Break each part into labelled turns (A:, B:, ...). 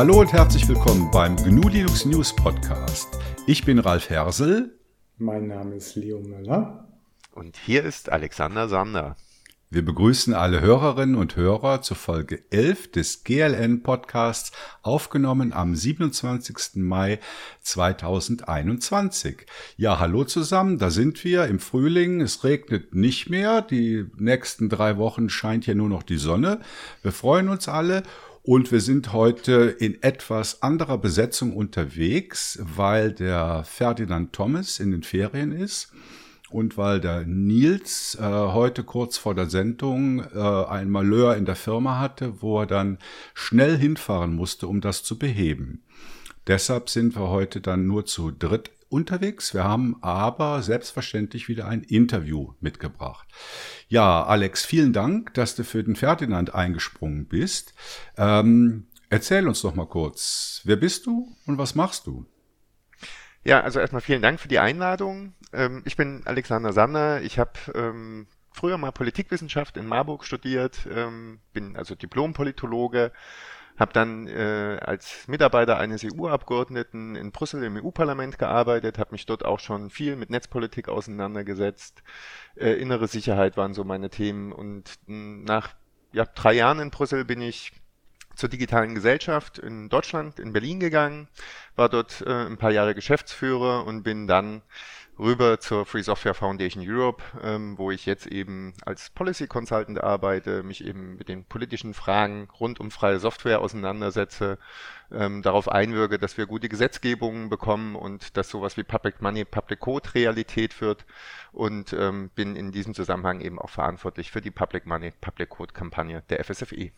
A: Hallo und herzlich willkommen beim GNU Linux News Podcast. Ich bin Ralf Hersel.
B: Mein Name ist Leo Müller.
C: Und hier ist Alexander Sander.
A: Wir begrüßen alle Hörerinnen und Hörer zur Folge 11 des GLN Podcasts, aufgenommen am 27. Mai 2021. Ja, hallo zusammen, da sind wir im Frühling. Es regnet nicht mehr. Die nächsten drei Wochen scheint hier nur noch die Sonne. Wir freuen uns alle. Und wir sind heute in etwas anderer Besetzung unterwegs, weil der Ferdinand Thomas in den Ferien ist und weil der Nils äh, heute kurz vor der Sendung äh, ein Malheur in der Firma hatte, wo er dann schnell hinfahren musste, um das zu beheben. Deshalb sind wir heute dann nur zu dritt unterwegs. Wir haben aber selbstverständlich wieder ein Interview mitgebracht. Ja, Alex, vielen Dank, dass du für den Ferdinand eingesprungen bist. Ähm, erzähl uns doch mal kurz, wer bist du und was machst du?
C: Ja, also erstmal vielen Dank für die Einladung. Ähm, ich bin Alexander Sander. Ich habe ähm, früher mal Politikwissenschaft in Marburg studiert, ähm, bin also Diplom-Politologe, habe dann äh, als Mitarbeiter eines EU-Abgeordneten in Brüssel im EU-Parlament gearbeitet, habe mich dort auch schon viel mit Netzpolitik auseinandergesetzt. Äh, innere Sicherheit waren so meine Themen und nach ja, drei Jahren in Brüssel bin ich zur digitalen Gesellschaft in Deutschland, in Berlin gegangen, war dort äh, ein paar Jahre Geschäftsführer und bin dann rüber zur Free Software Foundation Europe, ähm, wo ich jetzt eben als Policy Consultant arbeite, mich eben mit den politischen Fragen rund um freie Software auseinandersetze, ähm, darauf einwirke, dass wir gute Gesetzgebungen bekommen und dass sowas wie Public Money, Public Code Realität wird und ähm, bin in diesem Zusammenhang eben auch verantwortlich für die Public Money, Public Code Kampagne der FSFE.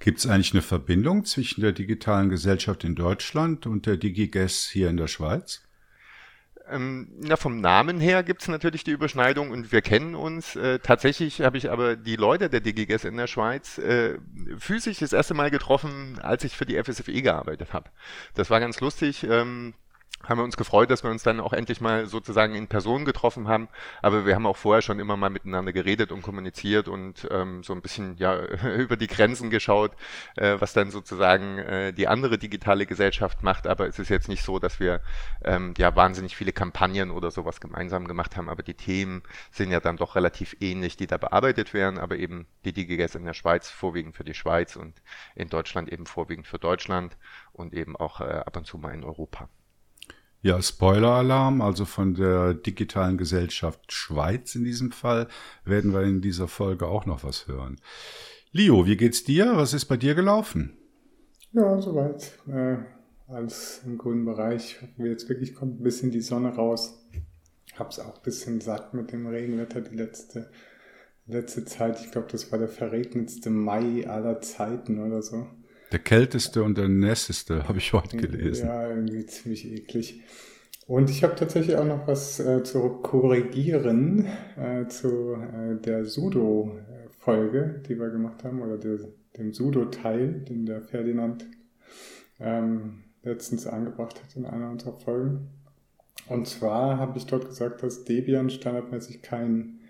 A: Gibt es eigentlich eine Verbindung zwischen der digitalen Gesellschaft in Deutschland und der DigiGes hier in der Schweiz?
C: Ähm, na, vom Namen her gibt es natürlich die Überschneidung und wir kennen uns. Äh, tatsächlich habe ich aber die Leute der DigiGes in der Schweiz äh, physisch das erste Mal getroffen, als ich für die FSFE gearbeitet habe. Das war ganz lustig. Ähm, haben wir uns gefreut, dass wir uns dann auch endlich mal sozusagen in Person getroffen haben. Aber wir haben auch vorher schon immer mal miteinander geredet und kommuniziert und ähm, so ein bisschen ja über die Grenzen geschaut, äh, was dann sozusagen äh, die andere digitale Gesellschaft macht. Aber es ist jetzt nicht so, dass wir ähm, ja wahnsinnig viele Kampagnen oder sowas gemeinsam gemacht haben. Aber die Themen sind ja dann doch relativ ähnlich, die da bearbeitet werden. Aber eben die DigiGes in der Schweiz vorwiegend für die Schweiz und in Deutschland eben vorwiegend für Deutschland und eben auch äh, ab und zu mal in Europa.
A: Ja, Spoiler-Alarm, also von der digitalen Gesellschaft Schweiz in diesem Fall, werden wir in dieser Folge auch noch was hören. Leo, wie geht's dir? Was ist bei dir gelaufen?
B: Ja, soweit. Äh, alles im grünen Bereich. Jetzt wirklich kommt ein bisschen die Sonne raus. Hab's auch ein bisschen satt mit dem Regenwetter die letzte, letzte Zeit. Ich glaube, das war der verregnetste Mai aller Zeiten oder so.
A: Der kälteste und der nässeste, habe ich heute gelesen.
B: Ja, irgendwie ziemlich eklig. Und ich habe tatsächlich auch noch was äh, zu korrigieren äh, zu äh, der Sudo-Folge, die wir gemacht haben, oder der, dem Sudo-Teil, den der Ferdinand ähm, letztens angebracht hat in einer unserer Folgen. Und zwar habe ich dort gesagt, dass Debian standardmäßig kein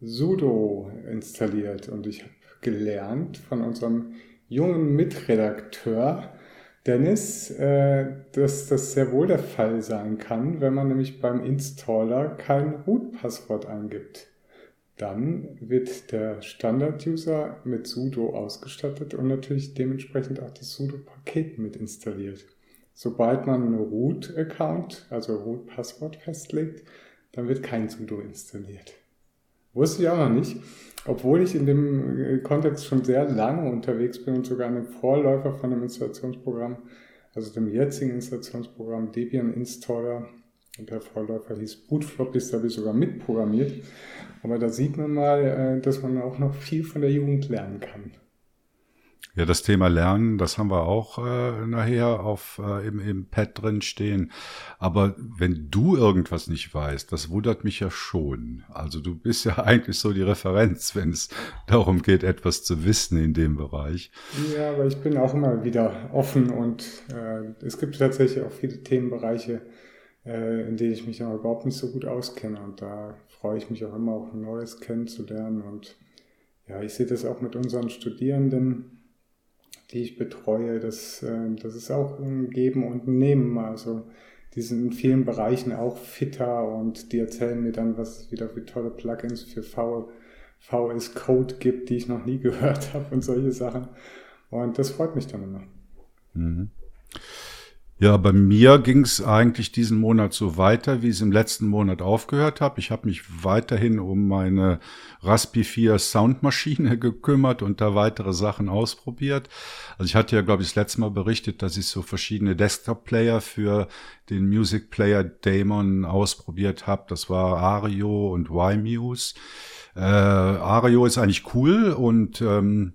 B: Sudo installiert. Und ich habe gelernt von unserem jungen Mitredakteur Dennis, äh, dass das sehr wohl der Fall sein kann, wenn man nämlich beim Installer kein Root-Passwort eingibt. Dann wird der Standard-User mit sudo ausgestattet und natürlich dementsprechend auch das sudo-Paket mit installiert. Sobald man einen Root-Account, also Root-Passwort festlegt, dann wird kein sudo installiert. Wusste ich auch noch nicht. Obwohl ich in dem äh, Kontext schon sehr lange unterwegs bin und sogar einen Vorläufer von dem Installationsprogramm, also dem jetzigen Installationsprogramm Debian Installer, und der Vorläufer hieß Bootflop, da habe ich sogar mitprogrammiert. Aber da sieht man mal, äh, dass man auch noch viel von der Jugend lernen kann.
A: Ja, das Thema Lernen, das haben wir auch äh, nachher auf, äh, im, im Pad drin stehen. Aber wenn du irgendwas nicht weißt, das wundert mich ja schon. Also du bist ja eigentlich so die Referenz, wenn es darum geht, etwas zu wissen in dem Bereich.
B: Ja, aber ich bin auch immer wieder offen und äh, es gibt tatsächlich auch viele Themenbereiche, äh, in denen ich mich aber überhaupt nicht so gut auskenne. Und da freue ich mich auch immer, auch Neues kennenzulernen. Und ja, ich sehe das auch mit unseren Studierenden die ich betreue. Das, äh, das ist auch ein Geben und ein Nehmen. Also die sind in vielen Bereichen auch fitter und die erzählen mir dann, was es wieder für tolle Plugins für v, VS Code gibt, die ich noch nie gehört habe und solche Sachen. Und das freut mich dann immer. Mhm.
A: Ja, bei mir ging es eigentlich diesen Monat so weiter, wie es im letzten Monat aufgehört habe. Ich habe mich weiterhin um meine Raspi 4 Soundmaschine gekümmert und da weitere Sachen ausprobiert. Also ich hatte ja, glaube ich, das letzte Mal berichtet, dass ich so verschiedene Desktop-Player für den Music Player Daemon ausprobiert habe. Das war Ario und Y-Muse. Äh, Ario ist eigentlich cool und ähm,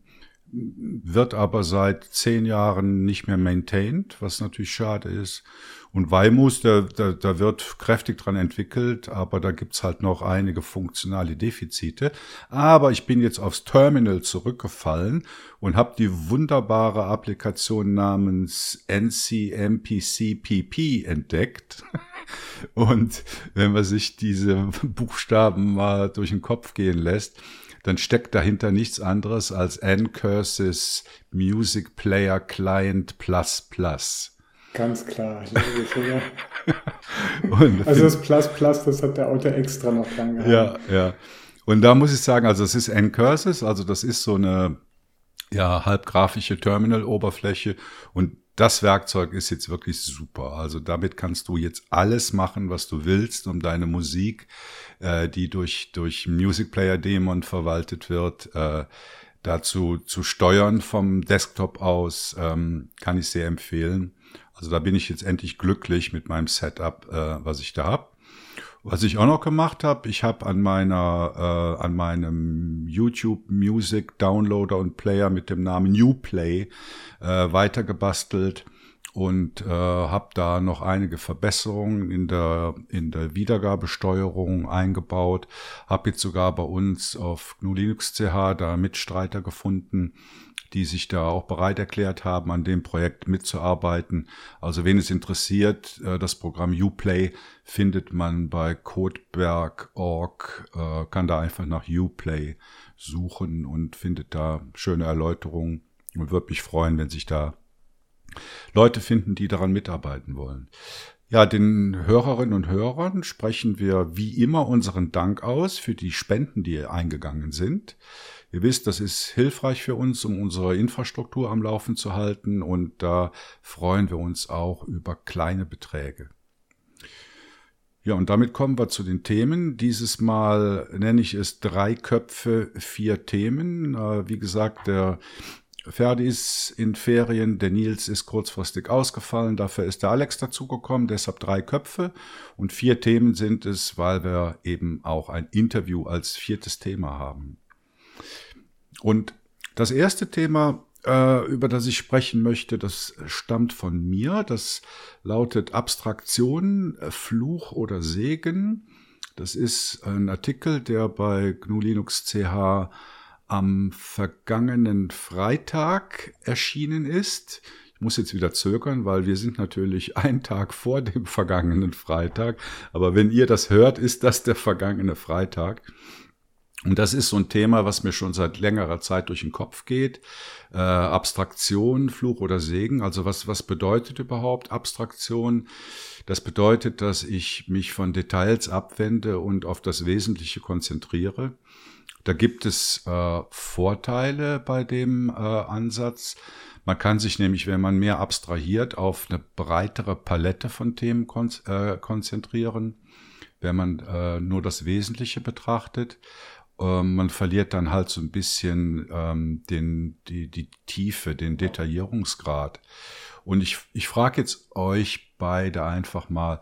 A: wird aber seit zehn Jahren nicht mehr maintained, was natürlich schade ist. Und Weimus, da, da, da wird kräftig dran entwickelt, aber da gibt's halt noch einige funktionale Defizite. Aber ich bin jetzt aufs Terminal zurückgefallen und habe die wunderbare Applikation namens NCMPCPP entdeckt. Und wenn man sich diese Buchstaben mal durch den Kopf gehen lässt, dann steckt dahinter nichts anderes als N-Curses Music Player Client Plus Plus.
B: Ganz klar, logisch, oder? also das Plus Plus, das hat der Auto extra noch dran
A: gehabt. Ja, ja. Und da muss ich sagen, also es ist N-Curses, also das ist so eine ja, halbgrafische Terminal-Oberfläche und das Werkzeug ist jetzt wirklich super. Also damit kannst du jetzt alles machen, was du willst, um deine Musik, äh, die durch, durch Music Player Daemon verwaltet wird, äh, dazu zu steuern vom Desktop aus, ähm, kann ich sehr empfehlen. Also da bin ich jetzt endlich glücklich mit meinem Setup, äh, was ich da hab. Was ich auch noch gemacht habe, ich habe an meiner, äh, an meinem YouTube Music Downloader und Player mit dem Namen Newplay äh, weitergebastelt und äh, habe da noch einige Verbesserungen in der in der Wiedergabesteuerung eingebaut. Habe jetzt sogar bei uns auf GNU Linux CH da Mitstreiter gefunden, die sich da auch bereit erklärt haben, an dem Projekt mitzuarbeiten. Also wen es interessiert, äh, das Programm Uplay findet man bei codeberg.org, äh, kann da einfach nach Uplay suchen und findet da schöne Erläuterungen und würde mich freuen, wenn sich da Leute finden, die daran mitarbeiten wollen. Ja, den Hörerinnen und Hörern sprechen wir wie immer unseren Dank aus für die Spenden, die eingegangen sind. Ihr wisst, das ist hilfreich für uns, um unsere Infrastruktur am Laufen zu halten und da freuen wir uns auch über kleine Beträge. Ja, und damit kommen wir zu den Themen. Dieses Mal nenne ich es drei Köpfe, vier Themen. Wie gesagt, der Ferdi ist in Ferien, der Nils ist kurzfristig ausgefallen, dafür ist der Alex dazugekommen, deshalb drei Köpfe und vier Themen sind es, weil wir eben auch ein Interview als viertes Thema haben. Und das erste Thema, äh, über das ich sprechen möchte, das stammt von mir. Das lautet Abstraktion, Fluch oder Segen. Das ist ein Artikel, der bei GNU Linux CH am vergangenen Freitag erschienen ist. Ich muss jetzt wieder zögern, weil wir sind natürlich einen Tag vor dem vergangenen Freitag. Aber wenn ihr das hört, ist das der vergangene Freitag. Und das ist so ein Thema, was mir schon seit längerer Zeit durch den Kopf geht. Äh, Abstraktion, Fluch oder Segen. Also was, was bedeutet überhaupt Abstraktion? Das bedeutet, dass ich mich von Details abwende und auf das Wesentliche konzentriere. Da gibt es äh, Vorteile bei dem äh, Ansatz. Man kann sich nämlich, wenn man mehr abstrahiert, auf eine breitere Palette von Themen kon äh, konzentrieren, wenn man äh, nur das Wesentliche betrachtet. Ähm, man verliert dann halt so ein bisschen ähm, den, die, die Tiefe, den Detaillierungsgrad. Und ich, ich frage jetzt euch beide einfach mal,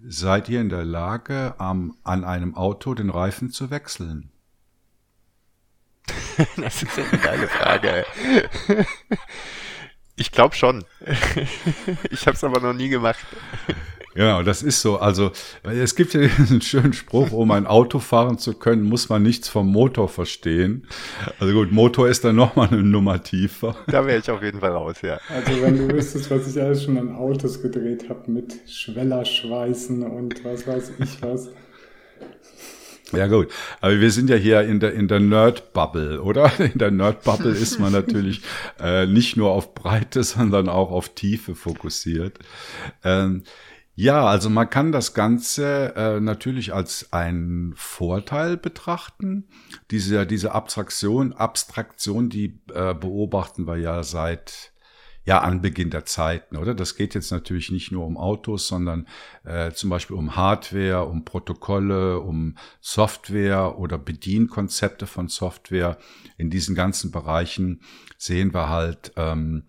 A: seid ihr in der Lage, am, an einem Auto den Reifen zu wechseln?
C: das ist eine geile Frage. Ich glaube schon. Ich habe es aber noch nie gemacht.
A: Genau, das ist so. Also es gibt ja diesen schönen Spruch, um ein Auto fahren zu können, muss man nichts vom Motor verstehen. Also gut, Motor ist dann nochmal eine Nummer tiefer.
C: Da wäre ich auf jeden Fall raus, ja.
B: Also wenn du wüsstest, was ich alles schon an Autos gedreht habe mit Schwellerschweißen und was weiß ich was.
A: Ja gut, aber wir sind ja hier in der in der Nerd Bubble, oder? In der Nerd Bubble ist man natürlich äh, nicht nur auf Breite, sondern auch auf Tiefe fokussiert. Ähm, ja, also man kann das Ganze äh, natürlich als einen Vorteil betrachten. Diese diese Abstraktion, Abstraktion, die äh, beobachten wir ja seit ja, Anbeginn der Zeiten, oder? Das geht jetzt natürlich nicht nur um Autos, sondern äh, zum Beispiel um Hardware, um Protokolle, um Software oder Bedienkonzepte von Software. In diesen ganzen Bereichen sehen wir halt, ähm,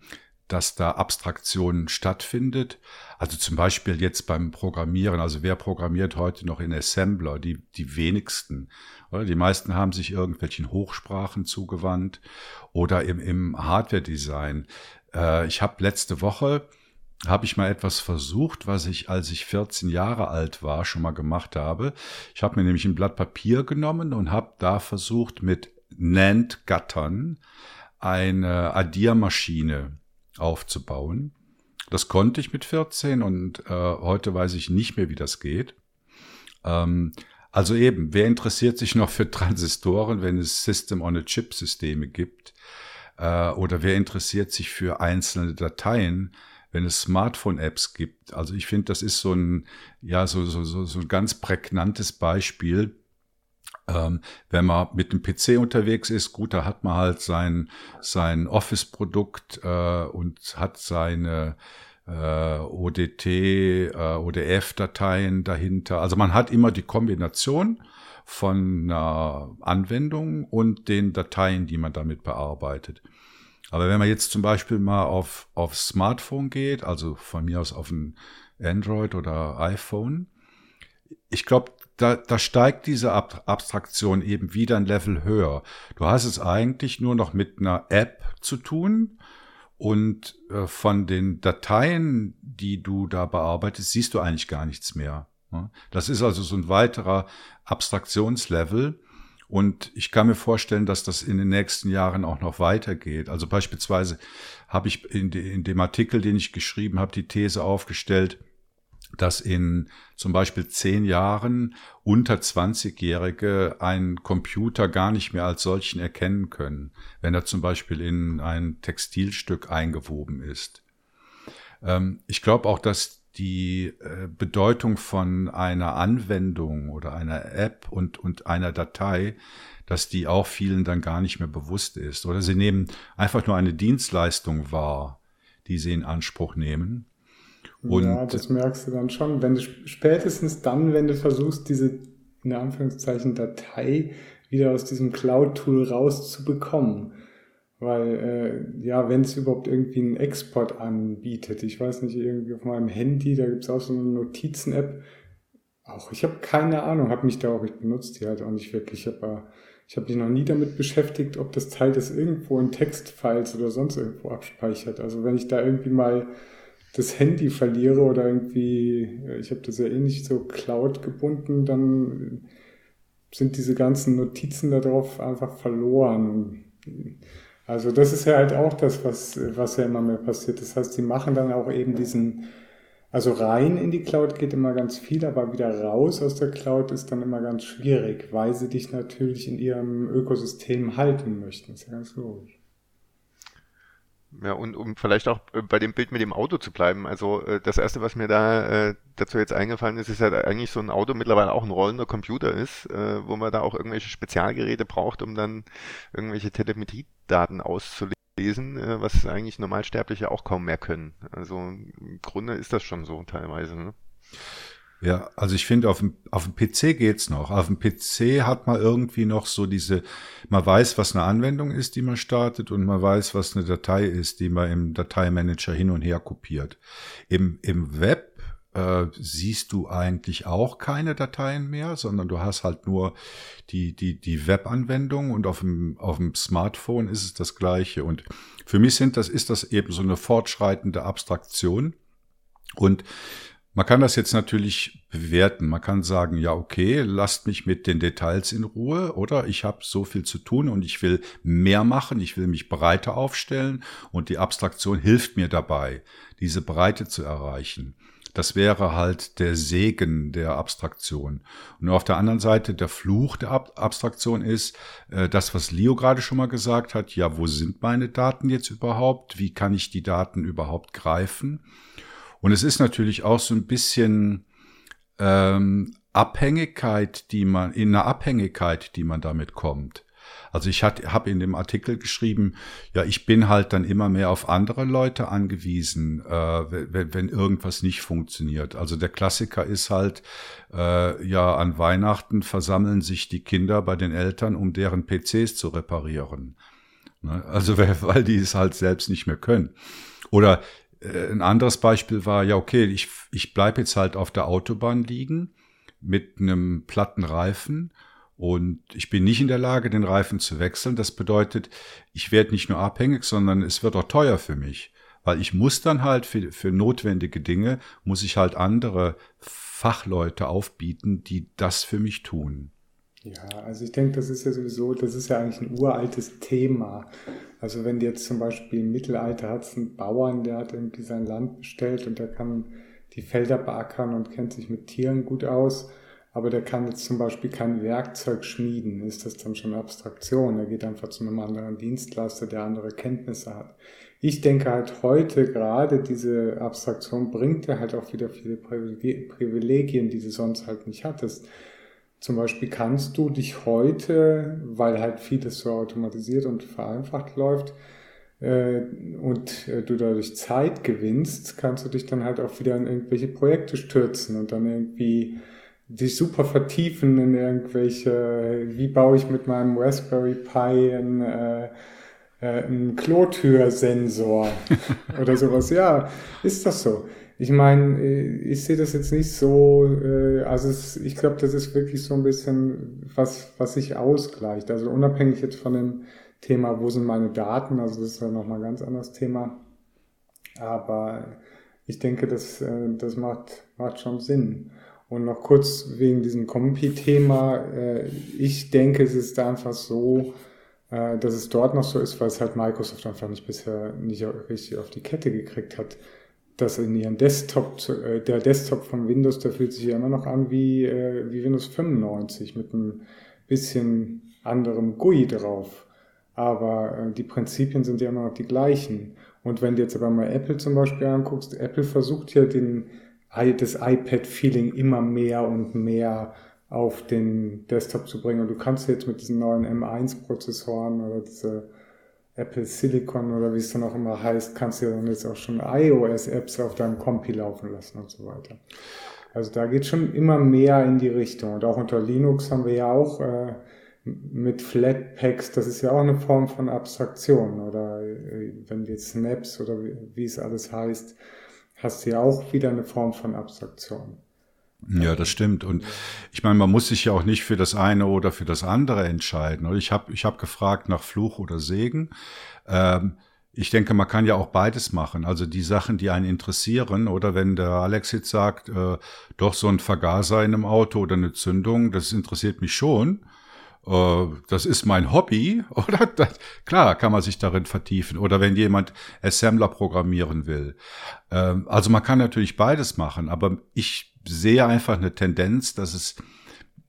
A: dass da Abstraktion stattfindet. Also zum Beispiel jetzt beim Programmieren, also wer programmiert heute noch in Assembler? Die, die wenigsten. Oder? Die meisten haben sich irgendwelchen Hochsprachen zugewandt oder im, im Hardware-Design. Äh, ich habe letzte Woche habe ich mal etwas versucht, was ich, als ich 14 Jahre alt war, schon mal gemacht habe. Ich habe mir nämlich ein Blatt Papier genommen und habe da versucht, mit NAND-Gattern eine Addiermaschine aufzubauen. Das konnte ich mit 14 und äh, heute weiß ich nicht mehr, wie das geht. Ähm, also eben, wer interessiert sich noch für Transistoren, wenn es System-on-a-Chip-Systeme gibt? Äh, oder wer interessiert sich für einzelne Dateien, wenn es Smartphone-Apps gibt? Also ich finde, das ist so ein, ja, so, so, so, so ein ganz prägnantes Beispiel. Ähm, wenn man mit dem PC unterwegs ist, gut, da hat man halt sein, sein Office-Produkt äh, und hat seine äh, ODT, äh, ODF-Dateien dahinter. Also man hat immer die Kombination von einer Anwendung und den Dateien, die man damit bearbeitet. Aber wenn man jetzt zum Beispiel mal auf, auf Smartphone geht, also von mir aus auf ein Android oder iPhone, ich glaube, da, da steigt diese Ab Abstraktion eben wieder ein Level höher. Du hast es eigentlich nur noch mit einer App zu tun und äh, von den Dateien, die du da bearbeitest, siehst du eigentlich gar nichts mehr. Das ist also so ein weiterer Abstraktionslevel. Und ich kann mir vorstellen, dass das in den nächsten Jahren auch noch weitergeht. Also beispielsweise habe ich in, de, in dem Artikel, den ich geschrieben habe, die These aufgestellt, dass in zum Beispiel zehn Jahren unter 20-Jährige einen Computer gar nicht mehr als solchen erkennen können, wenn er zum Beispiel in ein Textilstück eingewoben ist. Ähm, ich glaube auch, dass die äh, Bedeutung von einer Anwendung oder einer App und, und einer Datei, dass die auch vielen dann gar nicht mehr bewusst ist. Oder sie nehmen einfach nur eine Dienstleistung wahr, die sie in Anspruch nehmen.
B: Und ja, das merkst du dann schon. Wenn du spätestens dann, wenn du versuchst, diese in Anführungszeichen Datei wieder aus diesem Cloud-Tool rauszubekommen, weil, äh, ja, wenn es überhaupt irgendwie einen Export anbietet, ich weiß nicht, irgendwie auf meinem Handy, da gibt es auch so eine Notizen-App. Auch ich habe keine Ahnung, habe mich da auch, ich benutze die halt auch nicht wirklich. Ich habe ich hab mich noch nie damit beschäftigt, ob das Teil das irgendwo in Textfiles oder sonst irgendwo abspeichert. Also wenn ich da irgendwie mal das Handy verliere oder irgendwie, ich habe das ja eh nicht so Cloud gebunden, dann sind diese ganzen Notizen darauf einfach verloren. Also das ist ja halt auch das, was, was ja immer mehr passiert. Das heißt, sie machen dann auch eben diesen, also rein in die Cloud geht immer ganz viel, aber wieder raus aus der Cloud ist dann immer ganz schwierig, weil sie dich natürlich in ihrem Ökosystem halten möchten. Das ist ja ganz logisch.
C: Ja, und um vielleicht auch bei dem Bild mit dem Auto zu bleiben. Also äh, das Erste, was mir da äh, dazu jetzt eingefallen ist, ist ja eigentlich so ein Auto mittlerweile auch ein rollender Computer ist, äh, wo man da auch irgendwelche Spezialgeräte braucht, um dann irgendwelche Telemetriedaten auszulesen, äh, was eigentlich Normalsterbliche auch kaum mehr können. Also im Grunde ist das schon so teilweise. Ne?
A: Ja, also ich finde, auf dem, auf dem PC geht's noch. Auf dem PC hat man irgendwie noch so diese, man weiß, was eine Anwendung ist, die man startet und man weiß, was eine Datei ist, die man im Dateimanager hin und her kopiert. Im, im Web äh, siehst du eigentlich auch keine Dateien mehr, sondern du hast halt nur die, die, die Webanwendung und auf dem, auf dem Smartphone ist es das Gleiche. Und für mich sind das, ist das eben so eine fortschreitende Abstraktion. Und man kann das jetzt natürlich bewerten. Man kann sagen, ja, okay, lasst mich mit den Details in Ruhe oder ich habe so viel zu tun und ich will mehr machen, ich will mich breiter aufstellen und die Abstraktion hilft mir dabei, diese Breite zu erreichen. Das wäre halt der Segen der Abstraktion. Und auf der anderen Seite der Fluch der Ab Abstraktion ist äh, das, was Leo gerade schon mal gesagt hat. Ja, wo sind meine Daten jetzt überhaupt? Wie kann ich die Daten überhaupt greifen? Und es ist natürlich auch so ein bisschen ähm, Abhängigkeit, die man in einer Abhängigkeit, die man damit kommt. Also ich habe in dem Artikel geschrieben, ja, ich bin halt dann immer mehr auf andere Leute angewiesen, äh, wenn, wenn irgendwas nicht funktioniert. Also der Klassiker ist halt, äh, ja, an Weihnachten versammeln sich die Kinder bei den Eltern, um deren PCs zu reparieren. Ne? Also weil die es halt selbst nicht mehr können. Oder äh, ein anderes Beispiel war, ja, okay, ich, ich bleib jetzt halt auf der Autobahn liegen mit einem platten Reifen und ich bin nicht in der Lage, den Reifen zu wechseln. Das bedeutet, ich werde nicht nur abhängig, sondern es wird auch teuer für mich. Weil ich muss dann halt für, für notwendige Dinge, muss ich halt andere Fachleute aufbieten, die das für mich tun.
B: Ja, also ich denke, das ist ja sowieso, das ist ja eigentlich ein uraltes Thema. Also wenn jetzt zum Beispiel im Mittelalter hat einen Bauern, der hat irgendwie sein Land bestellt und der kann die Felder beackern und kennt sich mit Tieren gut aus aber der kann jetzt zum Beispiel kein Werkzeug schmieden, ist das dann schon Abstraktion. Er geht einfach zu einem anderen Dienstleister, der andere Kenntnisse hat. Ich denke halt heute gerade diese Abstraktion bringt dir halt auch wieder viele Privilegien, die du sonst halt nicht hattest. Zum Beispiel kannst du dich heute, weil halt vieles so automatisiert und vereinfacht läuft, äh, und äh, du dadurch Zeit gewinnst, kannst du dich dann halt auch wieder in irgendwelche Projekte stürzen und dann irgendwie sich super vertiefen in irgendwelche, wie baue ich mit meinem Raspberry Pi ein, äh, äh, einen Klotürsensor oder sowas. Ja, ist das so. Ich meine, äh, ich sehe das jetzt nicht so, äh, also es, ich glaube, das ist wirklich so ein bisschen was, was sich ausgleicht. Also unabhängig jetzt von dem Thema, wo sind meine Daten, also das ist ja nochmal ein ganz anderes Thema. Aber ich denke, das, äh, das macht, macht schon Sinn. Und noch kurz wegen diesem Kompi-Thema. Äh, ich denke, es ist einfach so, äh, dass es dort noch so ist, weil es halt Microsoft einfach nicht bisher nicht richtig auf die Kette gekriegt hat, dass in ihrem Desktop, äh, der Desktop von Windows, der fühlt sich ja immer noch an wie, wie Windows 95 mit einem bisschen anderem GUI drauf. Aber die Prinzipien sind ja immer noch die gleichen. Und wenn du jetzt aber mal Apple zum Beispiel anguckst, Apple versucht ja den, das iPad-Feeling immer mehr und mehr auf den Desktop zu bringen. Und du kannst jetzt mit diesen neuen M1-Prozessoren oder diese Apple Silicon oder wie es dann auch immer heißt, kannst du dann jetzt auch schon iOS-Apps auf deinem Kompi laufen lassen und so weiter. Also da geht schon immer mehr in die Richtung. Und auch unter Linux haben wir ja auch äh, mit Flatpaks, das ist ja auch eine Form von Abstraktion. Oder äh, wenn wir Snaps oder wie, wie es alles heißt, hast du ja auch wieder eine Form von Abstraktion.
A: Ja, das stimmt. Und ich meine, man muss sich ja auch nicht für das eine oder für das andere entscheiden. Ich habe ich hab gefragt nach Fluch oder Segen. Ähm, ich denke, man kann ja auch beides machen. Also die Sachen, die einen interessieren, oder wenn der Alex jetzt sagt, äh, doch so ein Vergaser in einem Auto oder eine Zündung, das interessiert mich schon. Äh, das ist mein Hobby, oder? Das, klar, kann man sich darin vertiefen. Oder wenn jemand Assembler programmieren will. Ähm, also man kann natürlich beides machen, aber ich sehe einfach eine Tendenz, dass es,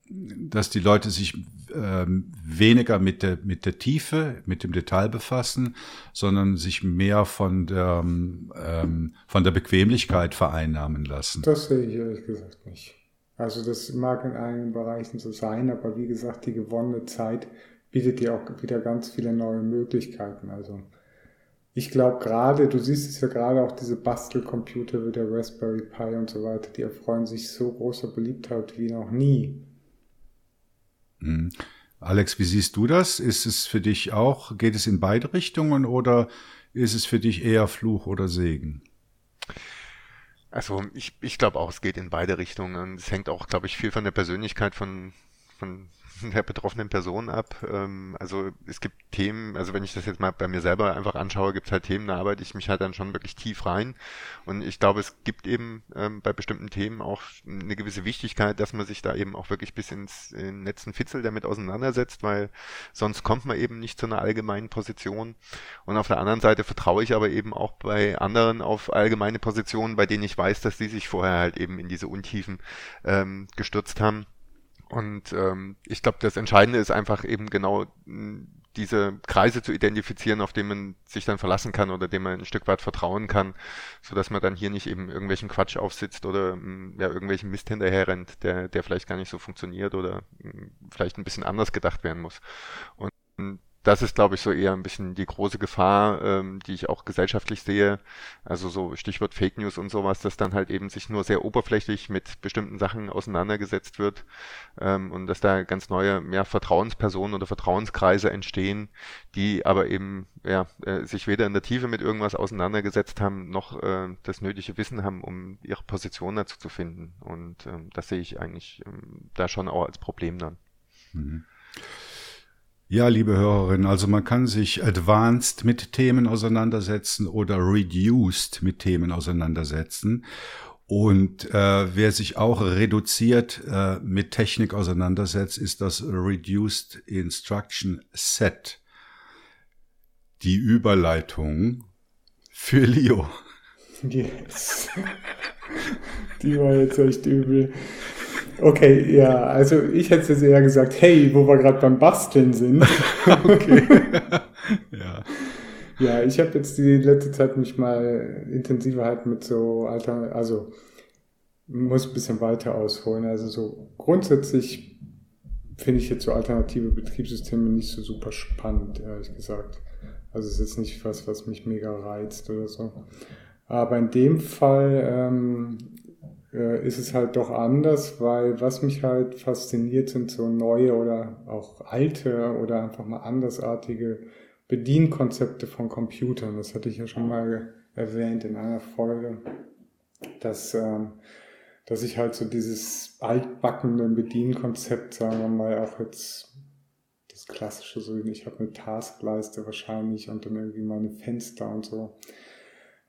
A: dass die Leute sich ähm, weniger mit der, mit der Tiefe, mit dem Detail befassen, sondern sich mehr von der, ähm, von der Bequemlichkeit vereinnahmen lassen.
B: Das sehe ich ehrlich gesagt nicht. Also das mag in einigen Bereichen so sein, aber wie gesagt, die gewonnene Zeit bietet dir auch wieder ganz viele neue Möglichkeiten. Also ich glaube gerade, du siehst es ja gerade auch diese Bastelcomputer wie der Raspberry Pi und so weiter, die erfreuen sich so großer Beliebtheit wie noch nie.
A: Mhm. Alex, wie siehst du das? Ist es für dich auch, geht es in beide Richtungen oder ist es für dich eher Fluch oder Segen?
C: Also ich, ich glaube auch, es geht in beide Richtungen. Es hängt auch, glaube ich, viel von der Persönlichkeit von, von, der betroffenen Person ab. Ähm, also es gibt Themen, also wenn ich das jetzt mal bei mir selber einfach anschaue, gibt es halt Themen, da arbeite ich mich halt dann schon wirklich tief rein. Und ich glaube, es gibt eben ähm, bei bestimmten Themen auch eine gewisse Wichtigkeit, dass man sich da eben auch wirklich bis ins in letzten Fitzel damit auseinandersetzt, weil sonst kommt man eben nicht zu einer allgemeinen Position. Und auf der anderen Seite vertraue ich aber eben auch bei anderen auf allgemeine Positionen, bei denen ich weiß, dass die sich vorher halt eben in diese Untiefen ähm, gestürzt haben. Und ähm, ich glaube, das Entscheidende ist einfach eben genau diese Kreise zu identifizieren, auf denen man sich dann verlassen kann oder dem man ein Stück weit vertrauen kann, so dass man dann hier nicht eben irgendwelchen Quatsch aufsitzt oder ja, irgendwelchen Mist hinterher rennt, der, der vielleicht gar nicht so funktioniert oder vielleicht ein bisschen anders gedacht werden muss. Und das ist, glaube ich, so eher ein bisschen die große Gefahr, ähm, die ich auch gesellschaftlich sehe. Also so Stichwort Fake News und sowas, dass dann halt eben sich nur sehr oberflächlich mit bestimmten Sachen auseinandergesetzt wird ähm, und dass da ganz neue mehr Vertrauenspersonen oder Vertrauenskreise entstehen, die aber eben ja äh, sich weder in der Tiefe mit irgendwas auseinandergesetzt haben, noch äh, das nötige Wissen haben, um ihre Position dazu zu finden. Und ähm, das sehe ich eigentlich ähm, da schon auch als Problem dann. Mhm.
A: Ja, liebe Hörerinnen, also man kann sich advanced mit Themen auseinandersetzen oder reduced mit Themen auseinandersetzen. Und äh, wer sich auch reduziert äh, mit Technik auseinandersetzt, ist das Reduced Instruction Set. Die Überleitung für Leo.
B: Yes. Die war jetzt echt übel. Okay, ja, also ich hätte jetzt eher gesagt, hey, wo wir gerade beim Basteln sind. okay. ja. Ja, ich habe jetzt die letzte Zeit mich mal intensiver halt mit so alter, also muss ein bisschen weiter ausholen. Also so grundsätzlich finde ich jetzt so alternative Betriebssysteme nicht so super spannend, ehrlich gesagt. Also es ist jetzt nicht was, was mich mega reizt oder so. Aber in dem Fall ähm, äh, ist es halt doch anders, weil was mich halt fasziniert, sind so neue oder auch alte oder einfach mal andersartige Bedienkonzepte von Computern. Das hatte ich ja schon mal erwähnt in einer Folge, dass, ähm, dass ich halt so dieses altbackende Bedienkonzept, sagen wir mal, auch jetzt das klassische, so ich habe eine Taskleiste wahrscheinlich und dann irgendwie meine Fenster und so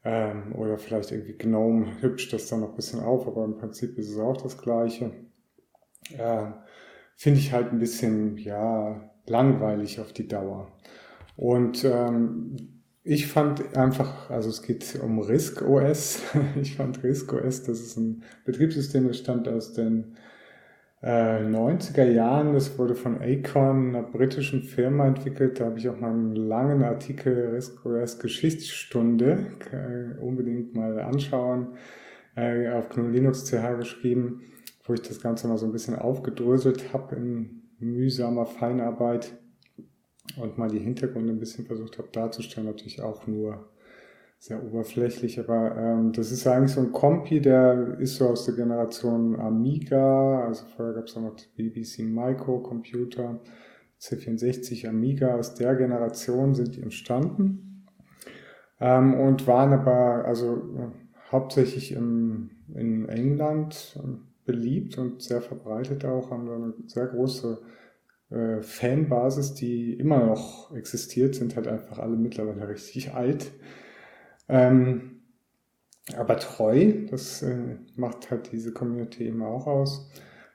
B: ähm, oder vielleicht irgendwie Gnome hübscht das dann noch ein bisschen auf, aber im Prinzip ist es auch das Gleiche. Äh, Finde ich halt ein bisschen, ja, langweilig auf die Dauer. Und ähm, ich fand einfach, also es geht um RISC OS. Ich fand RISC OS, das ist ein Betriebssystem, das stammt aus den 90er äh, Jahren. Das wurde von Acorn, einer britischen Firma, entwickelt. Da habe ich auch mal einen langen Artikel RISC-OS Geschichtsstunde äh, unbedingt mal anschauen, äh, auf GNU Linux CH geschrieben, wo ich das Ganze mal so ein bisschen aufgedröselt habe in mühsamer Feinarbeit und mal die Hintergründe ein bisschen versucht habe darzustellen. Natürlich auch nur sehr oberflächlich, aber ähm, das ist eigentlich so ein Kompi, der ist so aus der Generation Amiga, also vorher gab es auch noch BBC Microcomputer, C64 Amiga, aus der Generation sind die entstanden. Ähm, und waren aber also äh, hauptsächlich im, in England äh, beliebt und sehr verbreitet auch, haben eine sehr große äh, Fanbasis, die immer noch existiert, sind halt einfach alle mittlerweile richtig alt. Ähm, aber treu, das äh, macht halt diese Community immer auch aus.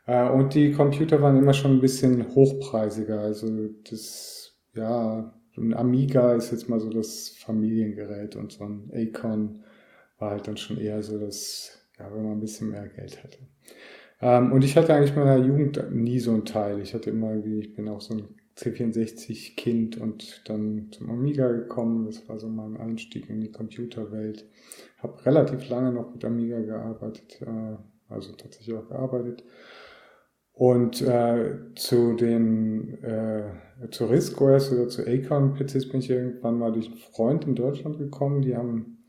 B: Äh, und die Computer waren immer schon ein bisschen hochpreisiger. Also das, ja, ein Amiga ist jetzt mal so das Familiengerät und so ein Acorn war halt dann schon eher so das, ja, wenn man ein bisschen mehr Geld hatte. Ähm, und ich hatte eigentlich in meiner Jugend nie so ein Teil. Ich hatte immer wie, ich bin auch so ein C64-Kind und dann zum Amiga gekommen. Das war so mein Einstieg in die Computerwelt. Habe relativ lange noch mit Amiga gearbeitet, äh, also tatsächlich auch gearbeitet. Und äh, zu den äh, zu RISC-OS oder zu Acorn-PCs bin ich irgendwann mal durch einen Freund in Deutschland gekommen. Die haben